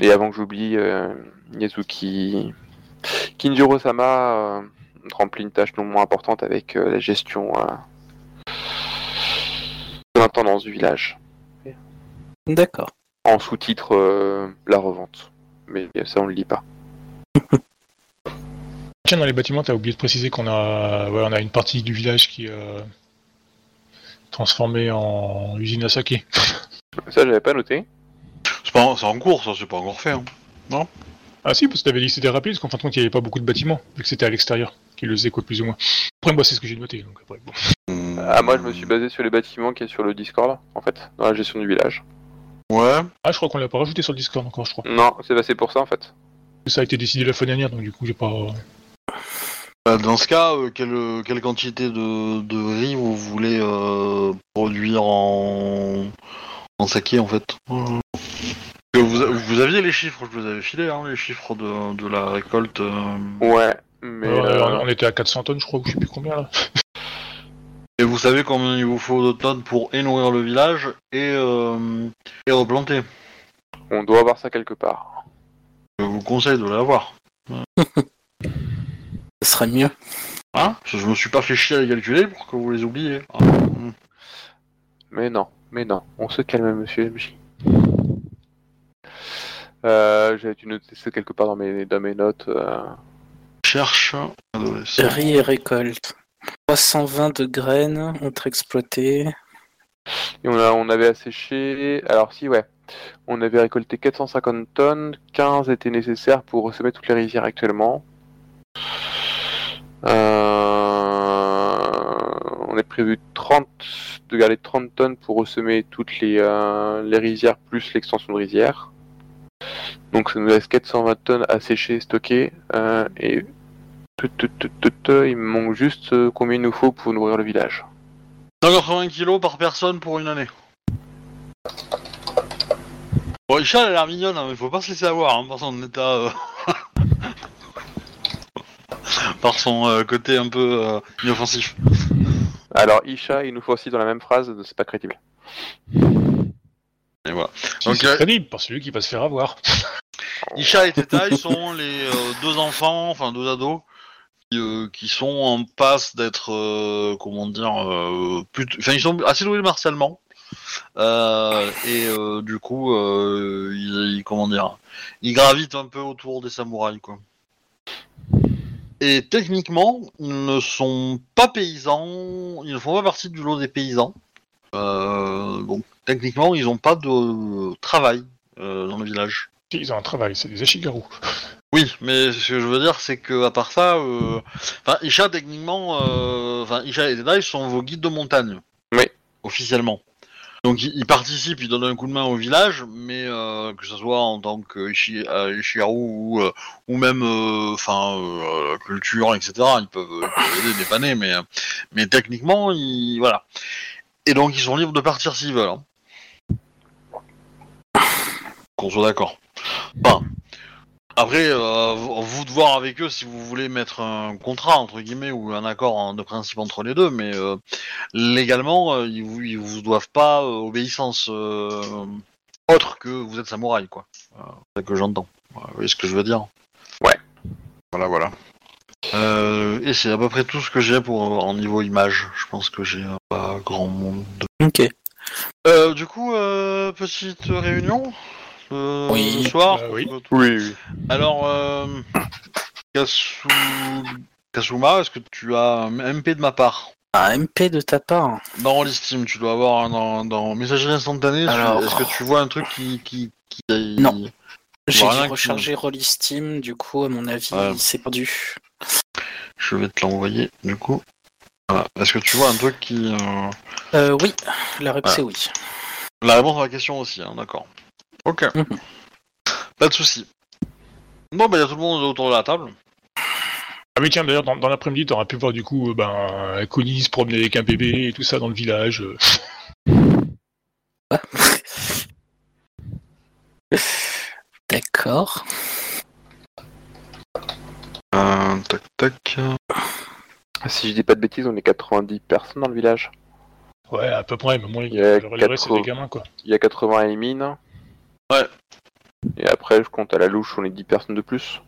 Et avant que j'oublie, euh, Yazuki Kinjiro-sama euh, remplit une tâche non moins importante avec euh, la gestion euh, de l'intendance du village. D'accord. En sous-titre, euh, la revente. Mais ça, on le lit pas. Tiens, dans les bâtiments, t'as oublié de préciser qu'on a, ouais, on a une partie du village qui est euh, transformée en usine à saké. Ça, j'avais pas noté. C'est pas- en cours, ça, c'est pas encore fait. hein. Ah si, parce que t'avais dit que c'était rapide, parce qu'en fin de compte, il n'y avait pas beaucoup de bâtiments, vu que c'était à l'extérieur, qui le faisaient quoi, plus ou moins. Après, moi, c'est ce que j'ai noté, donc après, bon. Ah, moi, je me suis basé sur les bâtiments qui est sur le Discord, en fait, dans la gestion du village. Ouais. Ah, je crois qu'on l'a pas rajouté sur le Discord encore, je crois. Non, c'est passé pour ça, en fait. Ça a été décidé la fois dernière, donc du coup, j'ai pas... Bah, dans ce cas, euh, quelle, quelle quantité de, de riz vous voulez euh, produire en, en saké en fait? Vous, aviez les chiffres, je vous avais filé, hein, les chiffres de, de la récolte. euh. Ouais, mais... Euh, On était à 400 tonnes, je crois, ou je sais plus combien, là. Et vous savez combien il vous faut de tonnes pour et nourrir le village et, euh, et replanter on doit avoir ça quelque part. Je vous conseille de l'avoir. Ce serait mieux. Hein? Parce que je me suis pas fait chier à les calculer pour que vous les oubliez. Ah, hmm. Mais non, mais non, on se calme, monsieur MJ. Euh, J'avais dû noter ça quelque part dans mes, dans mes notes. euh. Cherche. adolescent. Riz et récolte. 320 de graines ont été exploitées. Et on, a, on avait asséché... Alors si, ouais. On avait récolté 450 tonnes, 15 étaient nécessaires pour ressemer toutes les rizières actuellement. Euh, On est prévu 30, de garder 30 tonnes pour ressemer toutes les, euh, les rizières plus l'extension de rizière. Donc ça nous reste 420 tonnes à sécher, stocker. euh, et tout, tout, tout, tout, tout, il me manque juste euh, combien il nous faut pour nourrir le village. 180 kilos par personne pour une année. Bon, Isha, elle a l'air mignonne, hein, mais faut pas se laisser avoir hein, par son état. euh, par son euh, côté un peu euh, inoffensif. Alors Isha, il nous faut aussi dans la même phrase, c'est pas crédible. Et voilà. Si, Donc, c'est euh, crédible, par celui qui va se faire avoir. Isha et Teta, ils sont les euh, deux enfants, enfin deux ados, qui, euh, sont en passe d'être, euh, comment dire, plutôt- enfin ils sont assez doués martialement. Et du coup, ils, comment dire, ils gravitent un peu autour des samouraïs, quoi. Et techniquement, ils ne sont pas paysans, ils ne font pas partie du lot des paysans. Donc techniquement, ils n'ont pas de travail dans le village. Ils ont un travail, c'est des Ashigaru. Oui, mais ce que je veux dire, c'est que à part ça, euh... enfin, Isha techniquement, euh... enfin, Isha et Tedai sont vos guides de montagne. Oui. Officiellement. Donc ils, ils participent, ils donnent un coup de main au village, mais euh, que ce soit en tant que Ishi- euh, ou, euh, ou même, enfin, euh, culture, etc. Ils peuvent, ils peuvent aider, dépanner, mais, mais techniquement, ils, voilà. Et donc ils sont libres de partir s'ils veulent. hein. Qu'on soit d'accord. Enfin, après, euh, vous de voir avec eux si vous voulez mettre un contrat entre guillemets ou un accord en- de principe entre les deux, mais euh, légalement, euh, ils, vous, ils vous doivent pas euh, obéissance euh, autre que vous êtes samouraï, quoi. Euh, c'est ça que j'entends. Vous voyez ce que je veux dire Ouais. Voilà, voilà. Euh, et c'est à peu près tout ce que j'ai pour en niveau image. Je pense que j'ai euh, pas grand monde. Ok. Euh, du coup, euh, petite réunion euh, Oui. ce soir. Euh, oui. Oui, oui. Alors, euh, Kasu... Kasuma, est-ce que tu as un MP de ma part Un MP de ta part. Dans l'Steam, tu dois avoir un dans, dans messagerie instantanée. Alors- Est-ce que tu vois un truc qui. qui, qui... Non. J'ai dû qui- recharger Rollisteam, du coup, à mon avis, Ouais. il s'est perdu. Je vais te l'envoyer, du coup. Voilà. Est-ce que tu vois un truc qui. euh, Euh, oui, la réponse est oui. La réponse à la question aussi, hein, d'accord. Ok. Mhm. Pas de souci. Bon, bah, il y a tout le monde autour de la table. Ah mais tiens, d'ailleurs, dans, dans l'après-midi, t'aurais pu voir du coup euh, ben, Connie se promener avec un bébé et tout ça dans le village. euh. D'accord. Euh, tac, tac. Si je dis pas de bêtises, on est 90 personnes dans le village. Ouais, à peu près, mais moi, Il y a le reste, c'est quatre- des gamins, quoi. Il y a 80 émines. Ouais. Et après, je compte à la louche, on est 10 personnes de plus.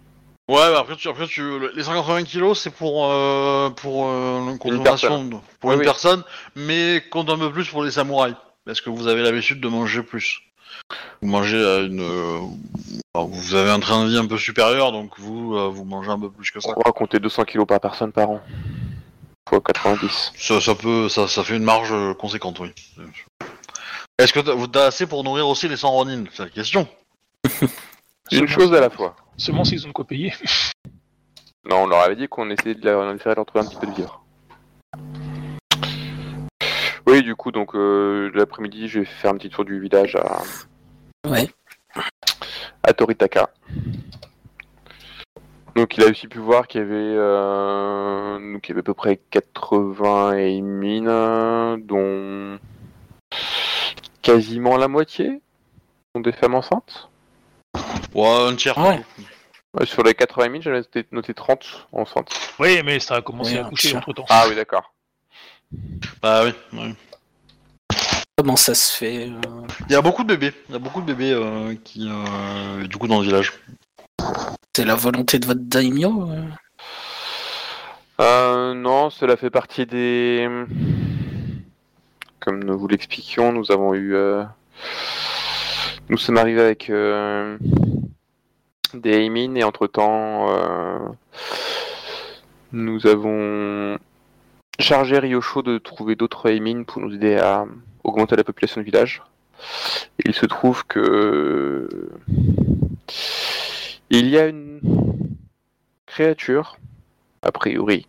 Ouais, bah après, tu, après tu, les 180 kilos, c'est pour, euh, pour euh, une consommation de- pour Oui, une oui. personne, mais compte un peu plus pour les samouraïs. Parce que vous avez l'habitude de manger plus. Vous mangez à une. euh, enfin, vous avez un train de vie un peu supérieur, donc vous, euh, vous mangez un peu plus que ça. On va compter 200 kilos par personne par an. Fois 90. Ça, ça peut, ça, ça fait une marge conséquente, oui. Est-ce que t'as- vous t'as assez pour nourrir aussi les 100 Ronin C'est la question. Une chose à la fois. Seulement s'ils ont de quoi payer. Non, on leur avait dit qu'on essayait de leur, on essaierait de leur trouver un petit peu de vivre. Oui, du coup, donc euh, l'après-midi, je vais faire un petit tour du village à, Ouais. à Toritaka. Donc, il a aussi pu voir qu'il y avait, euh, donc, il y avait à peu près 80 mines, dont quasiment la moitié sont des femmes enceintes. Ouais, un tiers. Ouais. Ouais, sur les 80 000, j'avais noté- noté 30 enceintes. Oui, mais ça a commencé Oui, à coucher entre temps. Ah oui, d'accord. Bah oui. oui. Comment ça se fait euh, Il y a beaucoup de bébés. Il y a beaucoup de bébés euh, qui, euh, du coup, dans le village. C'est la volonté de votre daimyo euh Euh, non, cela fait partie des. Comme nous vous l'expliquions, nous avons eu. euh, Nous sommes arrivés avec euh, des Aimin et entre temps, nous avons chargé Ryosho de trouver d'autres Aimin pour nous aider à augmenter la population du village. Il se trouve que. Il y a une créature, a priori,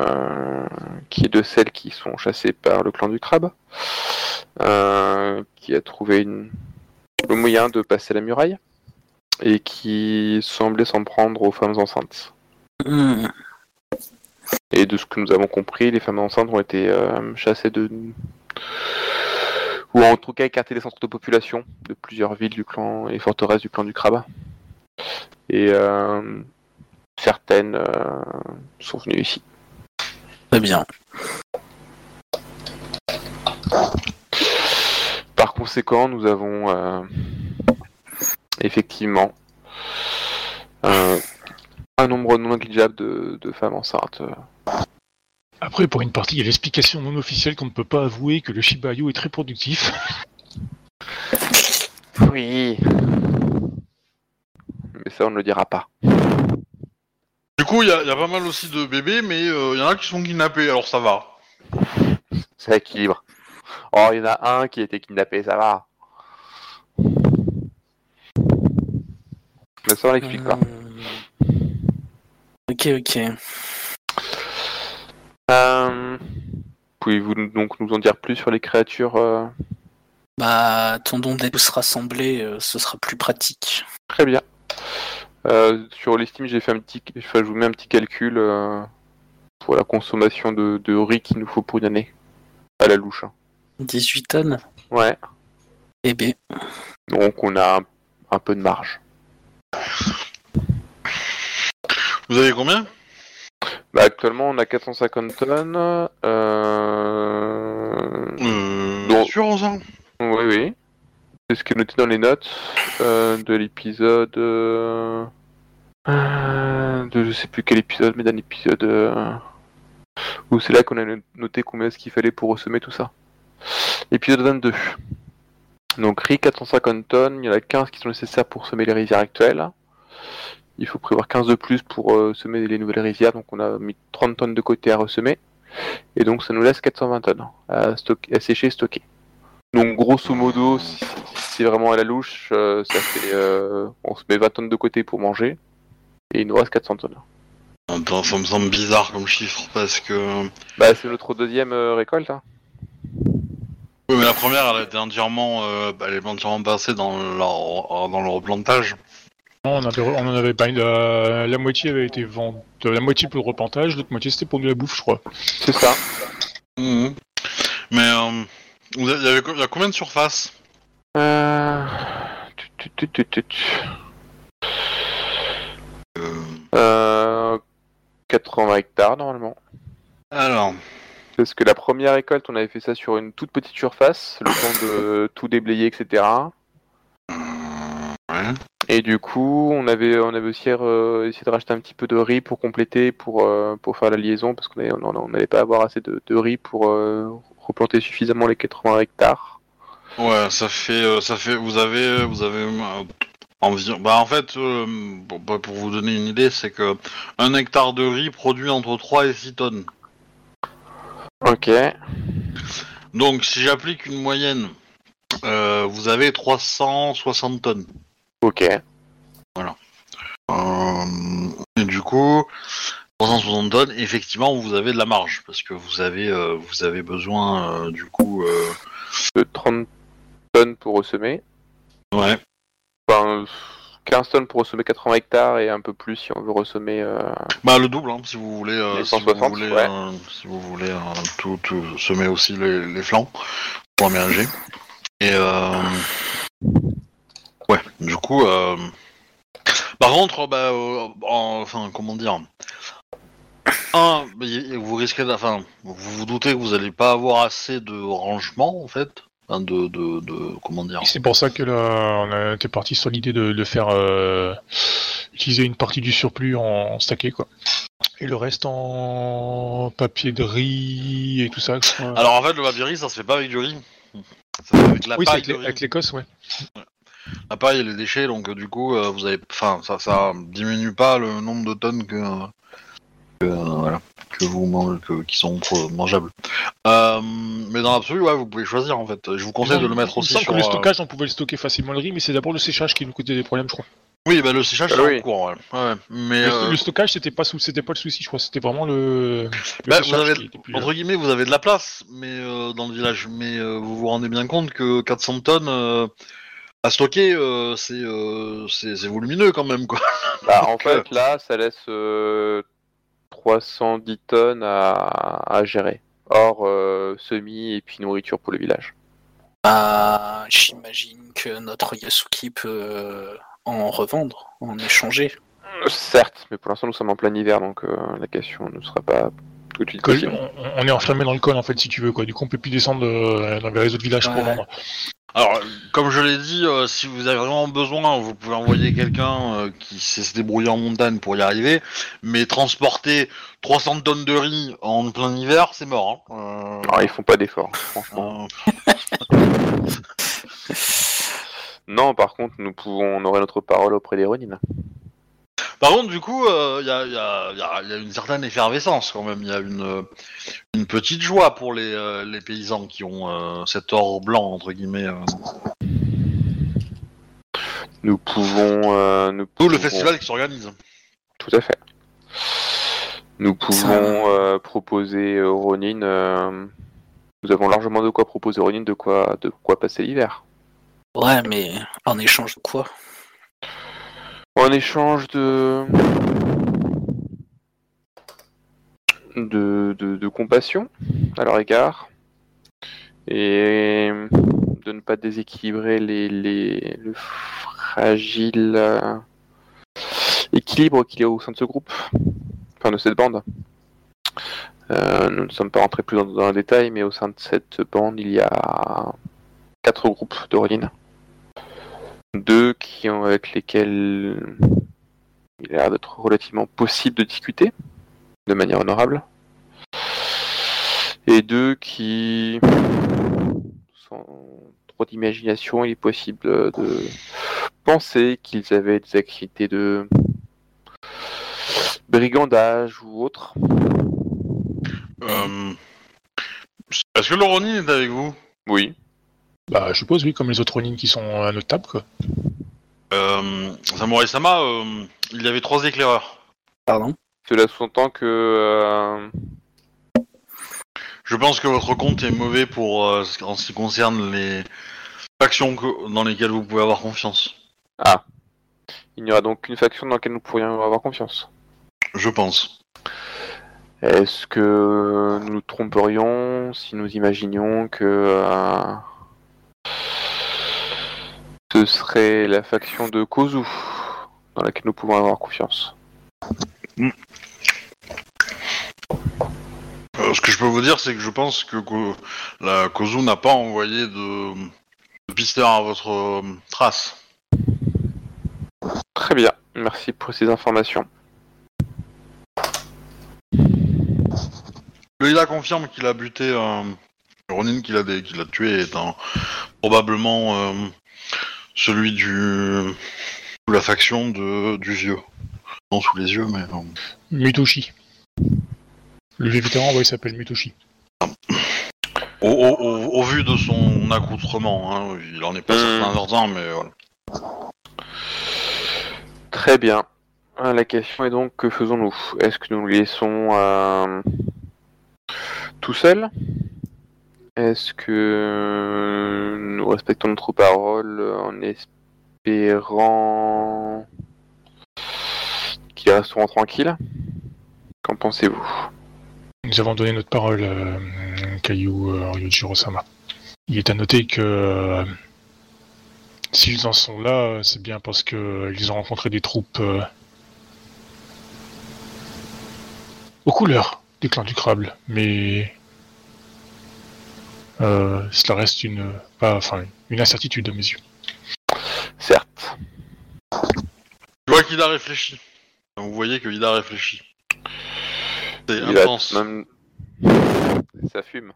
euh, qui est de celles qui sont chassées par le clan du crabe, euh, qui a trouvé une- le moyen de passer la muraille et qui semblait s'en prendre aux femmes enceintes. Hmm. Et de ce que nous avons compris, les femmes enceintes ont été euh, chassées de. ou en tout cas écartées des centres de population de plusieurs villes du clan et forteresses du clan du crabe. Et certaines sont venues ici. Très bien. Par conséquent, nous avons euh, effectivement un, un nombre non négligeable de, de femmes enceintes. euh. Après, pour une partie, il y a l'explication non officielle qu'on ne peut pas avouer que le Shiba Inu est très productif. Oui. Mais ça, on ne le dira pas. Du coup, il y, a il y a pas mal aussi de bébés, mais euh, il y en a qui sont kidnappés, alors ça va. Ça équilibre. Oh, il y en a un qui a été kidnappé, ça va. Mais ça, on l'explique pas. Euh, Ok, ok. Euh, Pouvez-vous donc nous en dire plus sur les créatures euh, Bah, attendons d'être tous rassemblés, euh, ce sera plus pratique. Très bien. Euh, sur l'estime, j'ai fait un petit, enfin, je vous mets un petit calcul euh, pour la consommation de, de riz qu'il nous faut pour une année. À la louche. hein. 18 tonnes Ouais. Eh bien, Donc on a un, un peu de marge. Vous avez combien? Bah, actuellement, on a 450 tonnes. Euh... Euh... Non. Sûr, ça Oui, oui. C'est ce qui est noté dans les notes euh, de l'épisode. euh, euh, de je sais plus quel épisode, mais d'un épisode. euh, où c'est là qu'on a noté combien est-ce qu'il fallait pour ressemer tout ça. Épisode 22. Donc, riz 450 tonnes, il y en a 15 qui sont nécessaires pour semer les rizières actuelles. Il faut prévoir 15 de plus pour semer les nouvelles rizières, donc on a mis 30 tonnes de côté à ressemer. Et donc ça nous laisse 420 tonnes à, stocker, à sécher et stocker. Donc grosso modo, si c'est vraiment à la louche, euh, ça fait, euh, on se met 20 tonnes de côté pour manger, et il nous reste 400 tonnes. Attends, ça me semble bizarre comme chiffre, parce que... Bah c'est notre deuxième euh, récolte. Hein. Oui, mais la première, elle a été entièrement, euh, bah, elle est entièrement passée dans le, dans le replantage. Non, on, avait, on en avait pas. La, la moitié avait été vendue. La moitié pour le repentage, l'autre moitié c'était pour de la bouffe, je crois. C'est ça. Mhm. Mais euh, vous avez- il y, avait, co- il y a combien de surface Euh... tu, tu, tu, tu, tu. Euh, Euh, 80 hectares normalement. Alors, Parce que la première récolte, on avait fait ça sur une toute petite surface, le temps de tout déblayer, etc. euh, ouais. Et du coup, on avait, on avait aussi euh, essayé de racheter un petit peu de riz pour compléter, pour, euh, pour faire la liaison, parce qu'on n'allait on, on n'allait pas avoir assez de, de riz pour euh, replanter suffisamment les 80 hectares. Ouais, ça fait, euh, ça fait, vous avez, vous avez euh, environ. Bah en fait, euh, bah, pour vous donner une idée, c'est que un hectare de riz produit entre 3 et 6 tonnes. Ok. Donc si j'applique une moyenne, euh, vous avez 360 tonnes. Ok. Euh, et du coup, 360 tonnes, effectivement, vous avez de la marge parce que vous avez, euh, vous avez besoin euh, du coup. euh, De 30 tonnes pour ressemer. Ouais. Enfin, 15 tonnes pour ressemer 80 hectares et un peu plus si on veut ressemer. Bah le double, hein, si vous voulez, Les si vous 160, voulez, ouais. si vous voulez tout, tout semer aussi les, les flancs pour aménager. Et ouais, du coup, par contre, bah, en- enfin, comment dire, un, y- vous risquez, de- enfin, vous vous doutez que vous allez pas avoir assez de rangement en fait, Enfin, de, de, de, comment dire. Et C'est pour ça que là, on a été parti sur l'idée de, de faire euh, utiliser une partie du surplus en stacké, quoi. Et le reste en papier de riz et tout ça. quoi. Alors en fait, le papier riz, ça se fait pas avec du riz. Ça se fait avec la oui, c'est paille avec, de l'Écosse, ouais. la paille et les déchets, donc du coup, euh, vous avez, enfin, ça, ça diminue pas le nombre de tonnes que, voilà, que vous mangez, que- qui sont euh, mangeables. Euh, mais dans l'absolu, ouais, vous pouvez choisir en fait. Je vous conseille de le mettre aussi sur. que le euh, stockage, on pouvait le stocker facilement le riz, mais c'est d'abord le séchage qui nous coûtait des problèmes, je crois. Oui, bah le séchage Ah c'est oui. en cours, ouais. ouais. Mais Le, euh, le stockage, c'était pas, sou- c'était pas le souci, je crois. C'était vraiment le. le Bah, vous avez- plus- entre guillemets, vous avez de la place, mais euh, dans le village, mais euh, vous vous rendez bien compte que 400 tonnes euh, à stocker, euh, c'est euh, c'est c'est volumineux quand même, quoi. Bah, en euh, fait, là, ça laisse euh, 310 tonnes à, à gérer. Hors euh, semis et puis nourriture pour le village. Bah, j'imagine que notre Yasuki peut euh, en revendre, en échanger. Certes, mais pour l'instant, nous sommes en plein hiver, donc euh, la question ne sera pas tout de suite possible. on, on est enfermé dans le col en fait si tu veux quoi. Du coup on peut plus descendre euh, dans les autres villages pour Ouais. vendre. Alors, comme je l'ai dit, euh, si vous avez vraiment besoin, vous pouvez envoyer quelqu'un euh, qui sait se débrouiller en montagne pour y arriver. Mais transporter 300 tonnes de riz en plein hiver, c'est mort. hein. Euh, Alors, ils font pas d'efforts, franchement. euh, Non, par contre, nous pouvons, on aurait notre parole auprès des Ronin. Par contre, du coup, il y, a, y a- y a- y a une certaine effervescence quand même. Il y a une, euh, une petite joie pour les, euh, les paysans qui ont euh, cet or blanc, entre guillemets. euh. Nous pouvons, euh, nous Tout le festival qui s'organise. Tout à fait. Nous pouvons euh, proposer Ronin. euh, nous avons largement de quoi proposer Ronin de quoi, de quoi passer l'hiver. Ouais, mais en échange de quoi? En échange de de, de, compassion à leur égard et de ne pas déséquilibrer les, les, le fragile euh, équilibre qu'il y a au sein de ce groupe, enfin de cette bande. Euh, nous ne sommes pas rentrés plus dans, le détail, mais au sein de cette bande, il y a quatre groupes de Ronin deux qui ont, avec lesquels il a l'air d'être relativement possible de discuter de manière honorable, et deux qui, sans trop d'imagination, il est possible de penser qu'ils avaient des activités de brigandage ou autre. Euh, Est-ce que le Ronin est avec vous? Oui. Bah, je suppose, oui, comme les autres Ronin qui sont à notre table, quoi. euh, Samurai Sama, euh, il y avait trois éclaireurs. Pardon Cela sous-entend que euh, Je pense que votre compte est mauvais pour euh, en ce qui concerne les factions que- dans lesquelles vous pouvez avoir confiance. il n'y aura donc qu'une faction dans laquelle nous pourrions avoir confiance. Je pense. Est-ce que nous nous tromperions si nous imaginions que euh, ce serait la faction de Kozu dans laquelle nous pouvons avoir confiance Euh, ce que je peux vous dire, c'est que je pense que Ko- la Kozu n'a pas envoyé de, de pisteur à votre euh, trace. Très bien, merci pour ces informations. Le Ida confirme qu'il a buté euh, Ronin qu'il a, dé- qu'il a tué est un- probablement celui du de la faction de, du vieux. Non sous les yeux, mais Mutoshi. Le vieux vétéran, ouais, il s'appelle Mutoshi. au, au- au- au vu de son accoutrement, hein, il en est pas Hmm. certain certain, mais voilà. Très bien. Euh, La question est donc que faisons-nous? Est-ce que nous le laissons euh, tout seul Est-ce que nous respectons notre parole en espérant qu'ils resteront tranquilles? Qu'en pensez-vous? Nous avons donné notre parole, euh, Caillou euh, Ryujiro-sama. Il est à noter que euh, s'ils en sont là, euh, c'est bien parce que euh, ils ont rencontré des troupes euh, aux couleurs des clans du crabe, mais euh, cela reste une, pas, enfin, une incertitude à mes yeux. Certes. Je vois qu'il a réfléchi. Vous voyez qu'il a réfléchi. C'est Il a intense. même... Ça fume.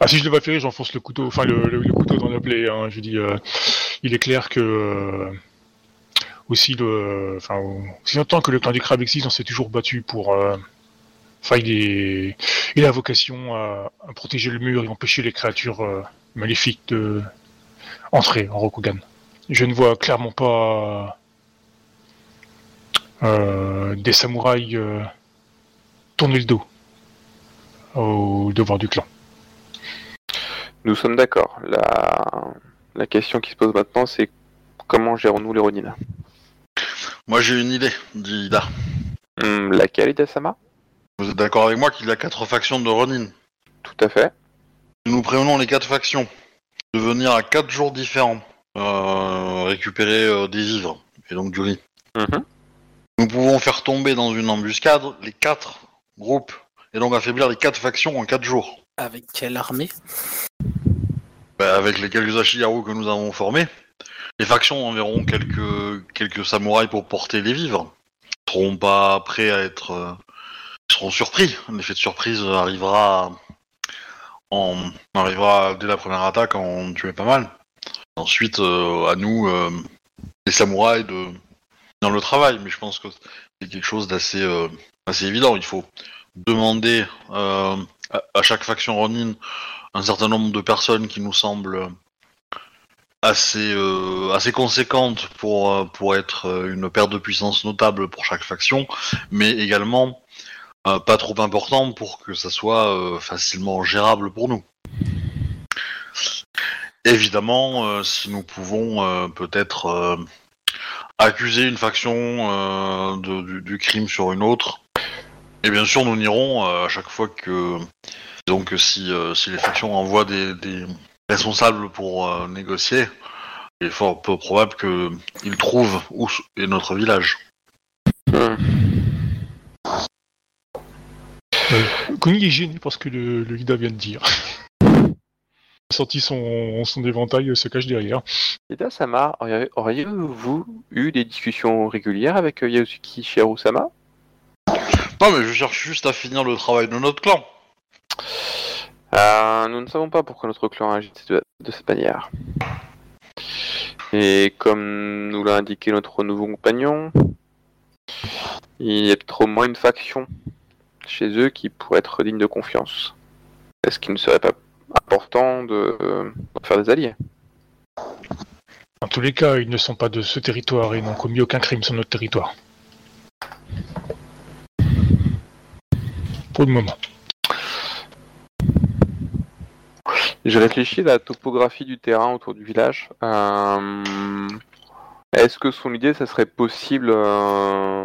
Ah, si je le vois faire, j'enfonce le couteau, enfin le, le- le couteau dans la plaie. hein, je dis, euh, il est clair que euh, aussi le, enfin, aussi longtemps que le clan du crabe existe, on s'est toujours battu pour. euh, Enfin, il est, il a vocation à, à protéger le mur et empêcher les créatures euh, maléfiques de entrer en Rokugan. Je ne vois clairement pas euh, des samouraïs euh, tourner le dos au devoir du clan. Nous sommes d'accord. La... La question qui se pose maintenant, c'est comment gérons-nous les Ronin Moi j'ai une idée, dit Ida. Hmm, Laquelle, Ida-sama? Vous êtes d'accord avec moi qu'il y a quatre factions de Ronin Tout à fait. Nous prévenons les quatre factions de venir à quatre jours différents euh, récupérer euh, des vivres et donc du riz. Mhm. Nous pouvons faire tomber dans une embuscade les quatre groupes et donc affaiblir les quatre factions en quatre jours. Avec quelle armée? Bah, avec les quelques Ashigaru que nous avons formés, les factions enverront quelques, quelques samouraïs pour porter les vivres. Ils seront pas prêts à être... euh, seront surpris. L'effet de surprise arrivera arrivera dès la première attaque en tuer pas mal. Ensuite, euh, à nous, euh, les samouraïs, de dans le travail. Mais je pense que c'est quelque chose d'assez euh, assez évident. Il faut demander à, à chaque faction Ronin un certain nombre de personnes qui nous semblent assez assez conséquentes pour pour être une perte de puissance notable pour chaque faction, mais également euh, pas trop important pour que ça soit euh, facilement gérable pour nous. Évidemment, euh, si nous pouvons peut-être accuser une faction du, crime sur une autre, et bien sûr nous n'irons à chaque fois que donc si, si les factions envoient des, responsables pour négocier, il est fort peu probable qu'ils trouvent où est notre village. Hmm. Kuni est gêné parce que le, le Ida vient de dire. Il a sorti son, son éventail se cache derrière. Ida Sama, auriez- auriez-vous eu des discussions régulières avec euh, Yasuki Shiharu-sama Non mais je cherche juste à finir le travail de notre clan. Euh, Nous ne savons pas pourquoi notre clan agit de, de cette manière. Et comme nous l'a indiqué notre nouveau compagnon, il y a peut-être au moins une faction chez eux qui pourrait être digne de confiance. Est-ce qu'il ne serait pas important de, euh, de faire des alliés? En tous les cas, ils ne sont pas de ce territoire et n'ont commis aucun crime sur notre territoire. Pour le moment. J'ai réfléchi à la topographie du terrain autour du village. Euh, Est-ce que son idée, ça serait possible, euh,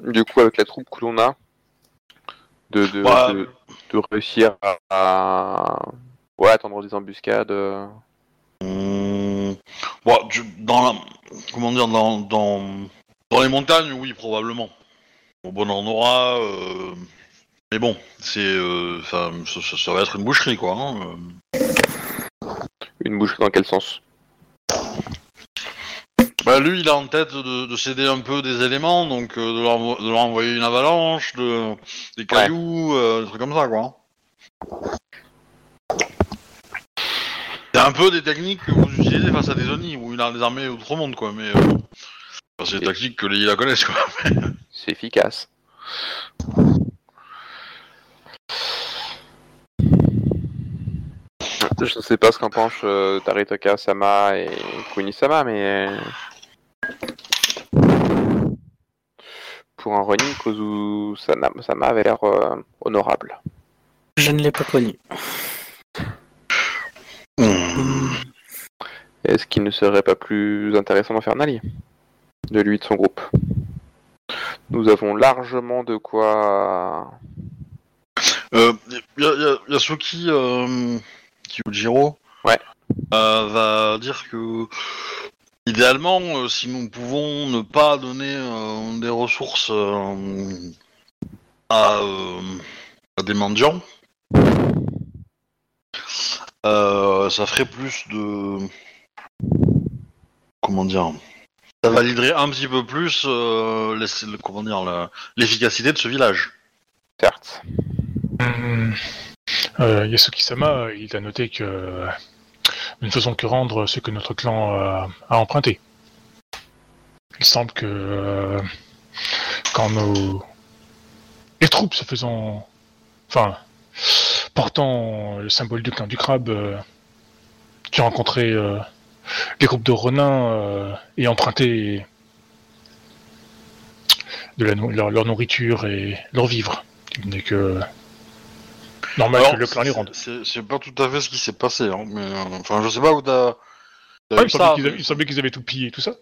du coup, avec la troupe que l'on a, de, de, Bah, de- de réussir à, à- ouais, attendre des embuscades euh. Bon, tu- dans la, comment dire, dans, dans, dans les montagnes, oui, probablement. Au bon endroit, euh, mais bon, c'est, euh, ça, ça, ça- ça va être une boucherie, quoi. hein, euh. Une bouche dans quel sens? Bah, lui, il a en tête de, de céder un peu des éléments, donc euh, de, leur, envo- de leur envoyer une avalanche, de, des cailloux, euh, des trucs comme ça, quoi. C'est un peu des techniques que vous utilisez face à des Oni, il a des armées outre-monde, quoi, mais... euh, c'est des tactiques que les la connaissent, quoi. C'est efficace. Je ne sais pas ce qu'en pense euh, Taritaka Sama et Kuni Sama, mais pour un running, Kozu Sama avait l'air euh, honorable. Je ne l'ai pas connu. Hum. Est-ce qu'il ne serait pas plus intéressant d'en faire un allié De lui et de son groupe? Nous avons largement de quoi. Euh, y a, y a- Kyujiro Ouais. euh, va dire que idéalement, euh, si nous pouvons ne pas donner euh, des ressources euh, à, euh, à des mendiants, euh, ça ferait plus de comment dire ça validerait un petit peu plus euh, les- le- comment dire l'efficacité de ce village. Certes. Euh, Yasuki-sama, il a noté que nous ne faisons que rendre ce que notre clan a, emprunté. Il semble que euh, quand nos les troupes se faisant, enfin, portant le symbole du clan du crabe, euh, qui ont rencontré euh, les groupes de Ronin euh, et emprunté leur, nourriture et leur vivre. Il n'est que normal que le clan les rende. c'est- pas tout à fait ce qui s'est passé, hein, mais euh, enfin je sais pas où t'as. vu il, ça, semblait qu'ils avaient, il semblait qu'ils avaient tout pillé et tout ça.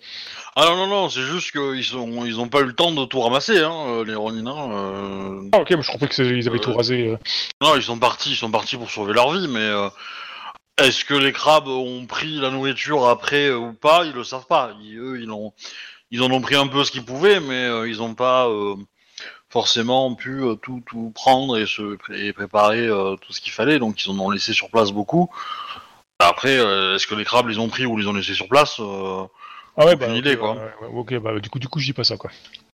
Ah non non non, c'est juste qu'ils sont ils ont pas eu le temps de tout ramasser, hein, euh, les Ronins. euh. Ah ok, mais je croyais qu'ils avaient Euh, tout rasé. Non, ils sont partis, ils sont partis pour sauver leur vie, mais euh, est-ce que les crabes ont pris la nourriture après ou pas? Ils le savent pas. Ils- eux, ils ont ils en ont pris un peu ce qu'ils pouvaient, mais ils ont pas forcément pu euh, tout, tout prendre et se et préparer euh, tout ce qu'il fallait, donc ils en ont laissé sur place beaucoup. Après, euh, est-ce que les crabes les ont pris ou les ont laissés sur place Ah ouais, Aucune bah, idée, ok, quoi. ouais, ouais, ok, bah du coup, du coup, je dis pas ça, quoi.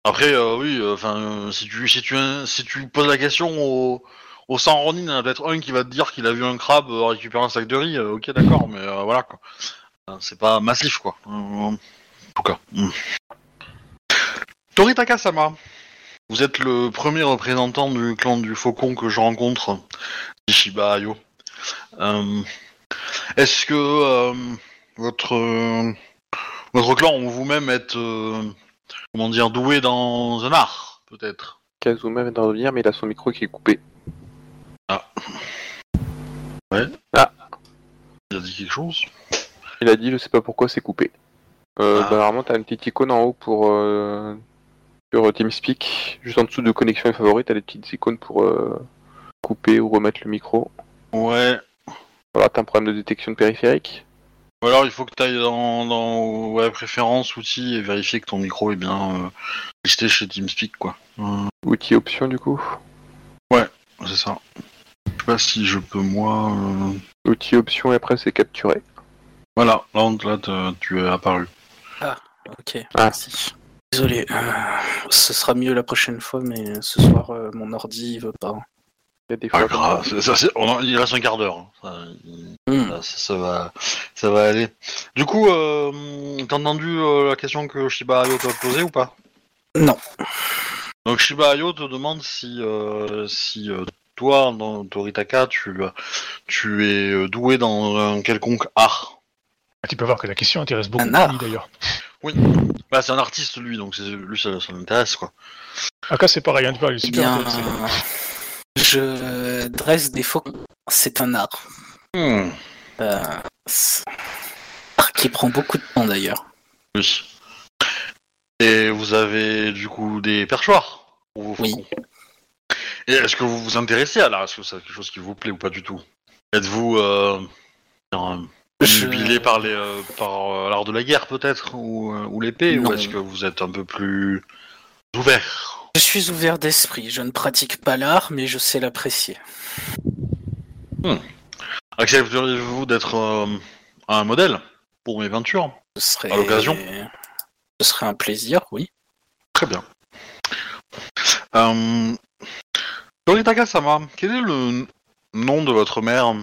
Après, euh, oui, enfin, si tu si tu si tu poses la question au au 100 Ronin, il y en a peut-être un qui va te dire qu'il a vu un crabe récupérer un sac de riz. euh, ok, d'accord, mais voilà quoi. C'est pas massif quoi. En tout cas. Hmm. Toritaka Sama, vous êtes le premier représentant du clan du Faucon que je rencontre, Ishiba Ayo. Euh, Est-ce que euh, votre euh, votre clan ou vous-même êtes euh, comment dire doué dans un art peut-être? Kazuma vient de revenir, mais il a son micro qui est coupé. Il a dit quelque chose? Il a dit, je sais pas pourquoi c'est coupé. Euh, Ah. bah, normalement, t'as une petite icône en haut pour sur TeamSpeak. Juste en dessous de connexion et favoris, t'as des petites icônes pour euh, couper ou remettre le micro. Ouais. Voilà, t'as un problème de détection de périphérique. Ou alors il faut que tu ailles dans, dans ouais, préférences, outils et vérifier que ton micro est bien euh, listé chez TeamSpeak quoi. Euh, Outils options du coup. c'est ça. Je sais pas si je peux moi. euh, Outils options et après c'est capturé. Voilà, là, on- là tu es apparu. Ok, Ah. merci. Désolé, euh, ce sera mieux la prochaine fois, mais ce soir, euh, mon ordi il veut pas. Il y a des Pas fois. grave, ça, ça, c'est- on en- il reste un quart d'heure. hein. Ça, Hmm. ça, va, ça va aller. Du coup, euh, t'as entendu euh, la question que Shiba Ayo t'a posée ou pas? Non. Donc Shiba Ayo te demande si, euh, si euh, toi, dans Toritaka, tu, tu es euh, doué dans un quelconque art. Ah, Tu peux voir que la question intéresse beaucoup Un art. Lily, d'ailleurs. Bah, c'est un artiste lui, donc c'est- lui ça, ça l'intéresse quoi. Aka, c'est pareil, hein, tu vois, il est super bien, intéressé. je dresse des faucons. C'est un art. Hmm, Euh, c'est art qui prend beaucoup de temps d'ailleurs. oui. Et vous avez du coup des perchoirs pour vos Oui. faucons. Et est-ce que vous vous intéressez à l'art? Est-ce que c'est quelque chose qui vous plaît ou pas du tout? Êtes-vous euh, euh, Je- Nubilé par les euh, par euh, l'art de la guerre peut-être ou, euh, ou l'épée ou est-ce que vous êtes un peu plus ouvert? Je suis ouvert d'esprit. Je ne pratique pas l'art, mais je sais l'apprécier. Accepteriez-vous d'être euh, un modèle pour mes peintures Ce serait À l'occasion? Ce serait un plaisir, oui. Très bien. Euh... Toritaka Sama, quel est le nom de votre mère?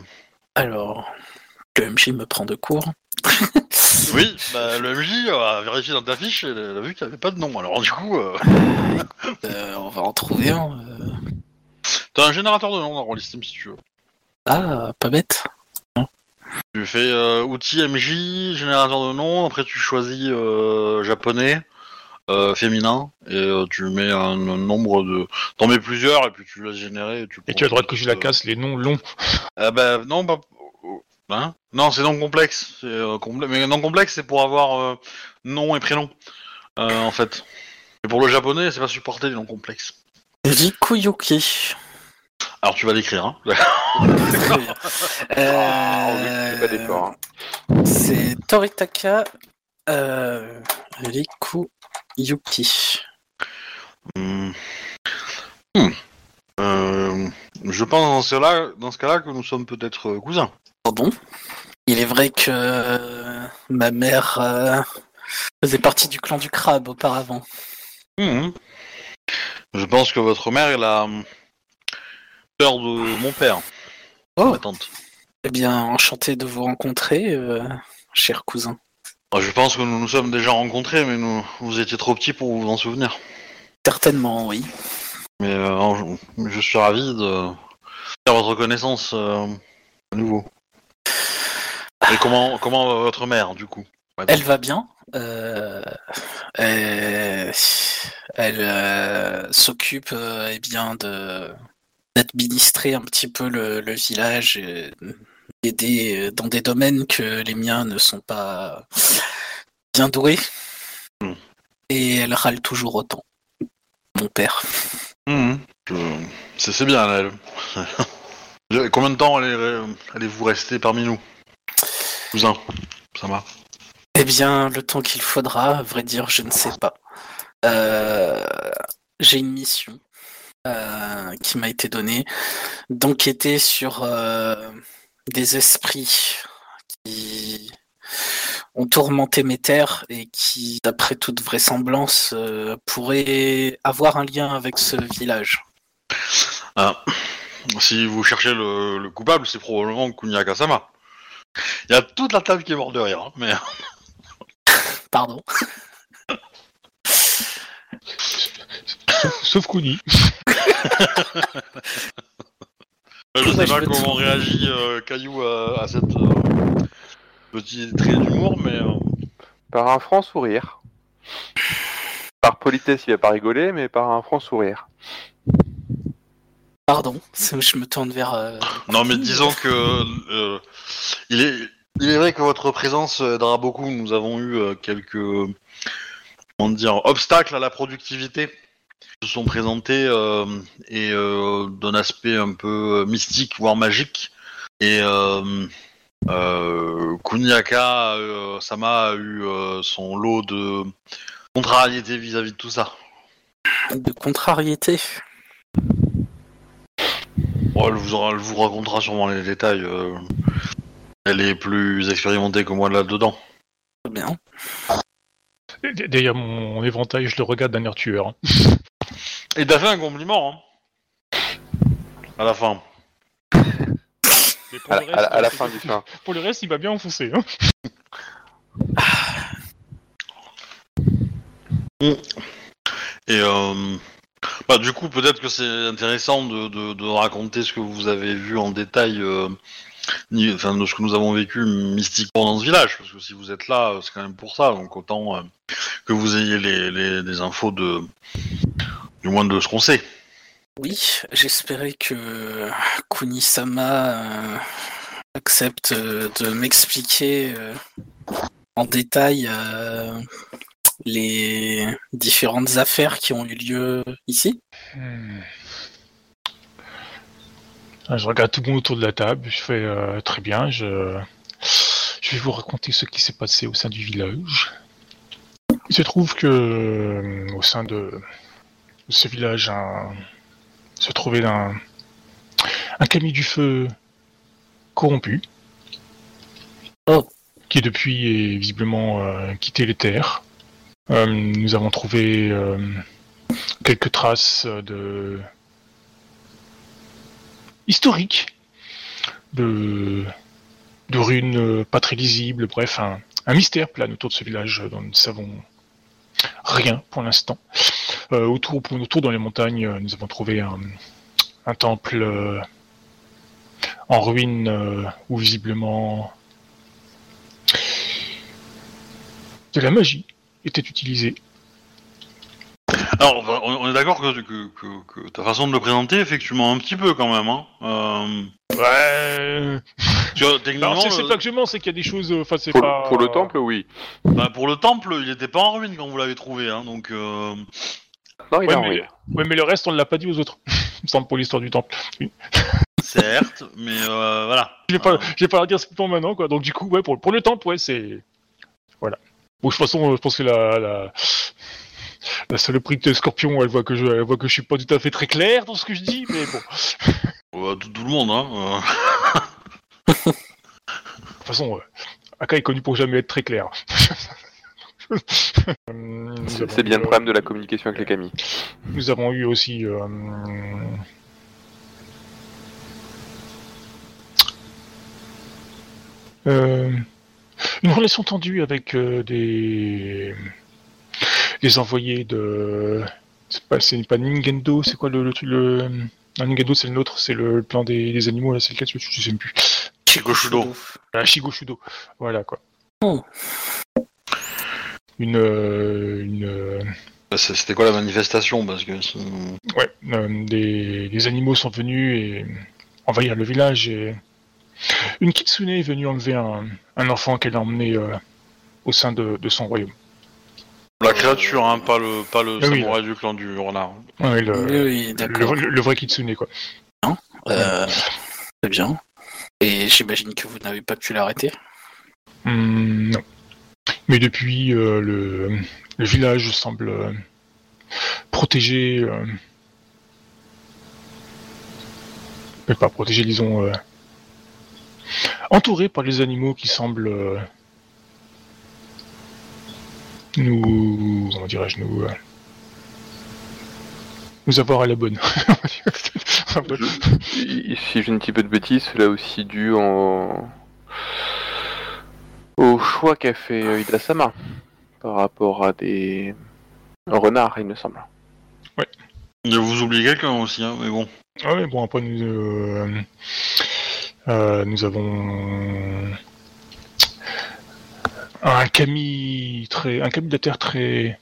Alors, le MJ me prend de court. Oui, bah, le MJ a vérifié dans ta fiche et elle a vu qu'il n'y avait pas de nom. Alors du coup, euh, Euh, on va en trouver un. euh. t'as un générateur de noms dans Rollistim si tu veux. Ah, pas bête. Tu fais euh, outil MJ, générateur de noms, après tu choisis euh, japonais, euh, féminin, et euh, tu mets un, un nombre de... T'en mets plusieurs et puis tu laisses générer. Et tu, Et tu as le droit de cocher la casse, les noms longs. Ah bah non, pas... Hein non, c'est non complexe. Euh, Mais non complexe, c'est pour avoir euh, nom et prénom, euh, en fait. Et pour le japonais, c'est pas supporté les noms complexes. Rikuyuki. Alors tu vas l'écrire, hein. Ah, c'est hein. C'est Toritaka euh, Rikuyuki. Hmm. Hmm. Euh, je pense dans ce, là, dans ce cas-là que nous sommes peut-être cousins. Pardon. Il est vrai que euh, ma mère euh, faisait partie du clan du crabe auparavant. Hmm. Je pense que votre mère est la sœur de mon père, Oh. ma tante. Eh bien, enchanté de vous rencontrer, euh, cher cousin. Ah, Je pense que nous nous sommes déjà rencontrés, mais nous, vous étiez trop petit pour vous en souvenir. Certainement, oui. Mais euh, je, je suis ravi de faire votre connaissance euh, à nouveau. Et comment, comment va votre mère, du coup? Elle va bien. euh, elle elle, euh, s'occupe euh, eh bien de d'administrer un petit peu le, le village, et d'aider dans des domaines que les miens ne sont pas bien doués. Hmm. Et elle râle toujours autant. Mon père. Je- C'est bien, elle. Combien de temps allez- allez-vous rester parmi nous? Cousin, ça va Eh bien, le temps qu'il faudra, à vrai dire, je ne sais pas. Euh, J'ai une mission. euh, qui m'a été donnée d'enquêter sur euh, des esprits qui ont tourmenté mes terres et qui, d'après toute vraisemblance, pourraient avoir un lien avec ce village. Ah. Si vous cherchez le, le coupable, c'est probablement Kunya Kasama. Il y a toute la table qui est morte de rire, hein, mais Pardon. Sauf, Kuni. je sais pas comment réagit euh, Caillou à, à cette euh, petit trait d'humour, mais euh, Par un franc sourire. Par politesse, il va pas rigoler, mais par un franc sourire. Pardon. Je me tourne vers. euh, non, mais disons que euh, il est il est vrai que votre présence aidera beaucoup. Nous avons eu euh, quelques comment dire obstacles à la productivité qui se sont présentés euh, et euh, d'un aspect un peu mystique voire magique et euh, euh, Kunyaka euh, Sama a eu euh, son lot de contrariétés vis-à-vis de tout ça. de contrariété? Bon, elle, vous, aura- elle vous racontera sûrement les détails. euh. Elle est plus expérimentée que moi là-dedans. Très bien. D- Derrière mon éventail, je le regarde d'un air tueur. hein. Et t'as fait un compliment, hein À la fin. Mais pour À, le la- à la- à la reste, fin du fin. Pour le reste, il m'a bien enfoncé. hein. Et euh, du coup, peut-être que c'est intéressant de, raconter ce que vous avez vu en détail, euh, de ce que nous avons vécu mystiquement dans ce village, parce que si vous êtes là, euh, c'est quand même pour ça, donc autant euh, que vous ayez les, infos de, du moins de ce qu'on sait. Oui, j'espérais que Kunisama accepte de m'expliquer en détail les différentes affaires qui ont eu lieu ici. Hmm. Je regarde tout le monde autour de la table. Je fais euh, très bien. Je... je vais vous raconter ce qui s'est passé au sein du village. Il se trouve que euh, au sein de ce village, un- se trouvait un, un camion du feu corrompu, Oh. qui depuis est visiblement euh, quitté les terres. Euh, nous avons trouvé euh, quelques traces de historiques de de runes pas très lisibles, bref, un, mystère plane autour de ce village dont nous ne savons rien pour l'instant. Euh, autour, dans les montagnes, nous avons trouvé un, temple en ruine où visiblement de la magie était utilisée. Alors, on est d'accord que, que, que- que ta façon de le présenter, effectivement, un petit peu quand même. Hein. Euh, Ouais. tu vois, techniquement, Alors, c'est le- pas que je mens, c'est qu'il y a des choses. euh, Enfin, c'est Pour, pas. pour le temple, oui. bah, pour le temple, il était pas en ruine quand vous l'avez trouvé, hein, donc. euh, Non, il Ouais, est en mais- ruine. Ouais, mais le reste, on ne l'a pas dit aux autres. Il me semble pour l'histoire du temple. Certes, mais euh, voilà. Je vais pas, je vais pas la dire spécifiquement maintenant, quoi. Donc, du coup, ouais, pour, pour le temple, ouais, c'est. Voilà. Bon, de toute façon, euh, je pense que la. la... La saloperie de Scorpion, elle voit que je, elle voit que je suis pas tout à fait très clair dans ce que je dis, mais bon. Ouais, tout, tout le monde, hein. euh. De toute façon, euh, Aka est connu pour jamais être très clair. C'est bien eu, le problème de la communication avec les Kami. Nous avons eu aussi euh, euh, une relation tendue avec euh, des des envoyés de c'est pas c'est pas Nintendo c'est quoi le le, truc- le... non, Nintendo c'est le nôtre c'est le plan des, des animaux là c'est lequel je, je sais même plus Shigoshudo. ah, Shigoshudo voilà quoi Oh. une euh, une euh, Bah, C'était quoi la manifestation Parce que Ouais, euh, des, des animaux sont venus et envahir le village et une kitsune est venue enlever un, un enfant qu'elle a emmené euh, au sein de, de son royaume. la créature, hein, pas le, pas le Ah oui, samouraï du clan du renard. Le, Oui, le, le vrai kitsune quoi. Euh, très bien. Et j'imagine que vous n'avez pas pu l'arrêter? Hum, non. Mais depuis, euh, le, le village semble euh, protégé euh, Mais pas protégé, disons. Euh, entouré par les animaux qui semblent. euh, nous. Comment dirais-je Nous. euh, nous avoir à la bonne. Je- Si je ne dis pas de bêtises, cela aussi dû en... au choix qu'a fait euh, Ida-sama par rapport à des renards, il me semble. Et vous oubliez quelqu'un aussi, hein, mais bon. Ah ouais, bon, après, nous, euh, euh, nous avons un Camille très, un Camille de la Terre très,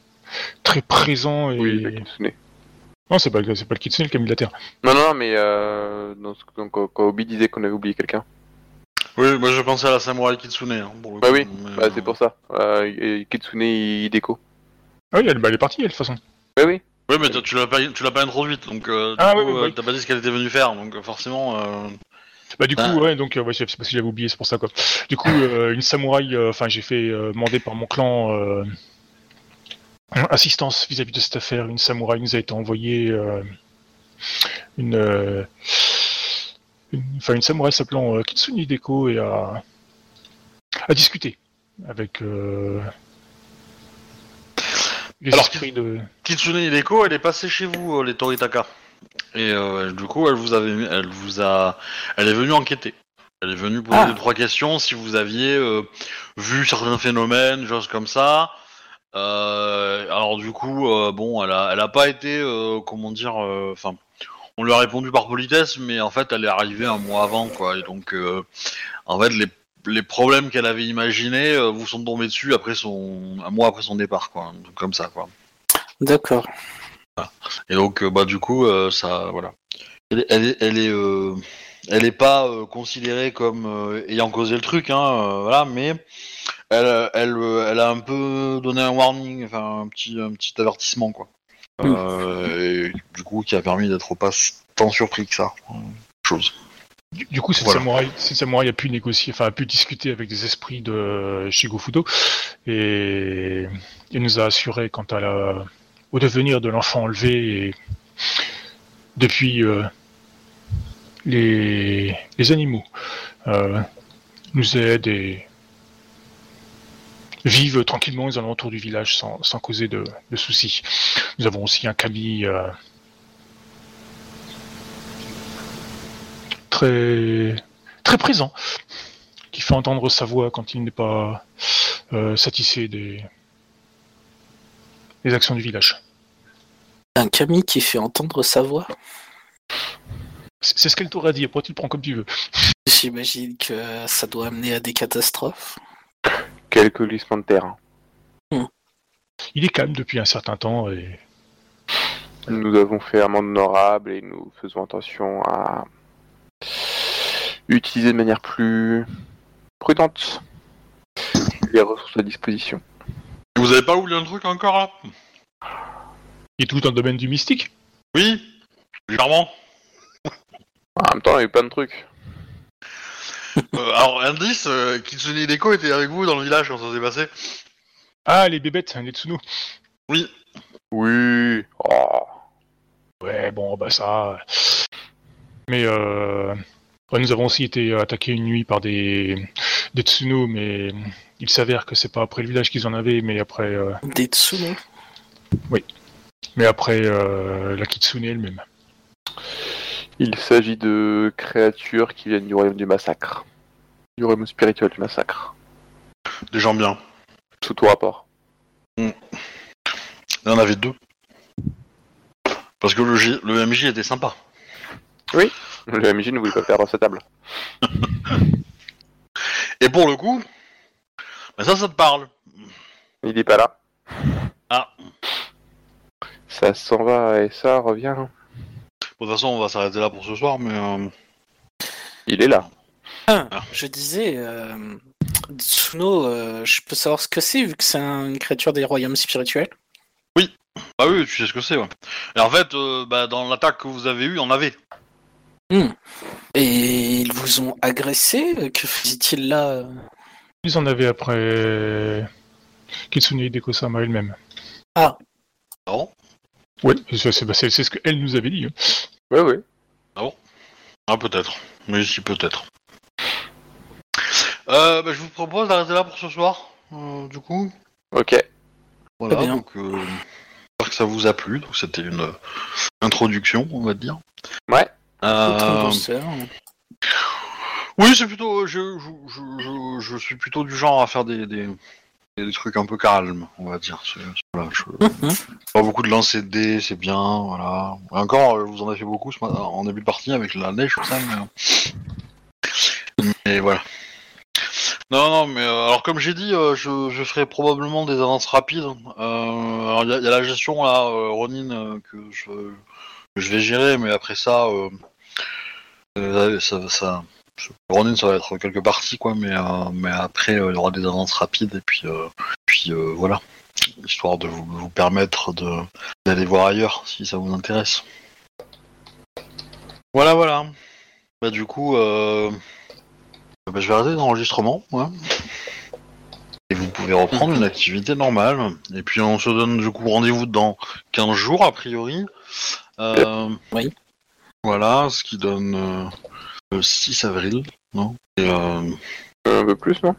très présent et. Oui, la Kitsune. Non, c'est pas, le- c'est pas le Kitsune, le Camille de la Terre. Non, non, mais euh, dans ce- donc, quand Obi disait qu'on avait oublié quelqu'un. Oui, moi je pensais à la samouraï Kitsune. Hein, pour le Bah coup, oui, mais, Bah, euh, c'est pour ça. Euh, Kitsune Hideko. Ah oui, elle, bah, elle est partie, elle, de toute façon. Oui, oui. Oui, mais tu- l'as pas, tu l'as pas introduite, donc euh, du Ah, coup, oui, oui, euh, oui. t'as pas dit ce qu'elle était venue faire, donc euh, forcément. Euh... Bah du coup, Ah. ouais, donc euh, ouais, c'est parce que j'avais oublié, c'est pour ça quoi. Du coup, euh, une samouraï, euh, enfin j'ai fait demander par mon clan assistance vis-à-vis de cette affaire. Une samouraï nous a été envoyée, une, une, enfin une samouraï s'appelant Kitsune Hideko et à discuter avec les Alors, esprits de. Kitsune Hideko, elle est passée chez vous, les Toritaka. Et euh, du coup, elle vous avait, elle vous a, elle est venue enquêter. Elle est venue poser Ah. trois questions si vous aviez euh, vu certains phénomènes, choses comme ça. Euh, alors du coup, bon, elle a, elle a pas été, comment dire, enfin, on lui a répondu par politesse, mais en fait, elle est arrivée un mois avant, quoi. Et donc, en fait, les, les problèmes qu'elle avait imaginés vous sont tombés dessus après son, un mois après son départ, quoi, comme ça, quoi. D'accord. Et donc, euh, bah, du coup, euh, ça, voilà. Elle, elle est, elle est, euh, elle est pas considérée comme ayant causé le truc, hein, voilà, mais elle, elle, elle a un peu donné un warning, enfin, un petit, un petit avertissement, quoi. Euh, et du coup, qui a permis d'être pas tant surpris que ça. Chose. Du, du coup, cette, Voilà. samouraï, samouraï a pu négocier, enfin a pu discuter avec des esprits de Shigofudo et il nous a assuré quant à la, au devenir de l'enfant enlevé et depuis euh, les, animaux euh, nous aident et vivent tranquillement aux alentours du village sans, causer de, soucis. Nous avons aussi un Camille euh, très très présent, qui fait entendre sa voix quand il n'est pas satisfait des, actions du village. Un Camille qui fait entendre sa voix. C'est ce qu'elle t'aurait dit, après tu le prends comme tu veux. J'imagine que ça doit amener à des catastrophes. Quelques glissements de terrain. Il est calme depuis un certain temps et Nous avons fait amende honorable et nous faisons attention à utiliser de manière plus prudente les ressources à disposition. Vous avez pas oublié un truc encore là? Il est tout dans le domaine du mystique? Oui, clairement. En même temps, il y a eu plein de trucs. Euh, alors, indice, euh, Kitsune Hideko était avec vous dans le village quand ça s'est passé? Ah, les bébêtes, Netsuno. Oui. Oui. Oh. Ouais, bon, bah ça. Mais euh, ouais, nous avons aussi été attaqués une nuit par des, des Tsuno, mais il s'avère que c'est pas après le village qu'ils en avaient, mais après, euh, Des Tsuno. mais après euh, la Kitsune elle-même. Il s'agit de créatures qui viennent du royaume du massacre. Du royaume spirituel du massacre. Des gens bien. Sous tout rapport. Il y en avait deux. Parce que le, le MJ était sympa. Le MJ ne voulait pas perdre sa table. Et pour le coup, bah ça, ça te parle. Il n'est pas là. Ah. Ça s'en va et ça revient. De toute façon, on va s'arrêter là pour ce soir, mais... euh, Il est là. Ah, Ah. je disais, euh, Tsuno, euh, je peux savoir ce que c'est vu que c'est un- une créature des royaumes spirituels? Ah oui, tu sais ce que c'est, ouais. Et en fait, euh, bah, dans l'attaque que vous avez eue, on avait. Et ils vous ont agressé? Que faisait-il là euh? Ils en avaient après Kitsune Hideko-sama elle-même. Non Oui, c'est c'est- c'est- c'est ce qu'elle nous avait dit. hein. Oui, oui. Ah, peut-être. Mais si, peut-être. Euh, bah, je vous propose d'arrêter là pour ce soir, euh, du coup. Ok. Voilà, bien. donc euh, j'espère que ça vous a plu. Donc c'était une introduction, on va dire. Ouais. Euh, bosseur. Oui, c'est plutôt. Je, je, je, je, je suis plutôt du genre à faire des, des, des trucs un peu calmes, on va dire. C'est- Voilà, je, Mhm. pas beaucoup de lancer de dés, c'est bien, voilà. Encore, euh, vous en avez fait beaucoup ce matin, en début de partie avec la neige, tout ça, mais... mais voilà. Non, non, mais euh, alors comme j'ai dit, euh, je, je ferai probablement des avances rapides. Euh, alors il y, a- il y a la gestion là, euh, Ronin, euh, que je, que je vais gérer, mais après ça, euh, euh, ça, ça, Ronin, ça va être quelques parties, quoi, mais, euh, mais après, euh, il y aura des avances rapides, et puis, euh, puis voilà histoire de vous, vous permettre d'aller voir ailleurs si ça vous intéresse. Voilà, voilà. Bah du coup, bah, je vais arrêter l'enregistrement, ouais. Et vous pouvez reprendre une activité normale. Et puis on se donne du coup rendez-vous dans 15 jours a priori. Euh, Oui. Voilà, ce qui donne euh, le 6 avril, non Et, euh, Un peu plus, non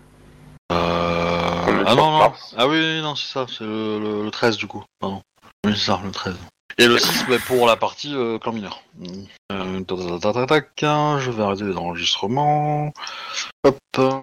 euh, Ah non, non. Ah oui, non, c'est ça, c'est le, le- le 13 du coup. Pardon. Oui, c'est ça, le 13. Et le 6, bah, pour la partie euh, clan mineur. Euh, tac, tac, tac, tac, tac, je vais arrêter l'enregistrement. Hop.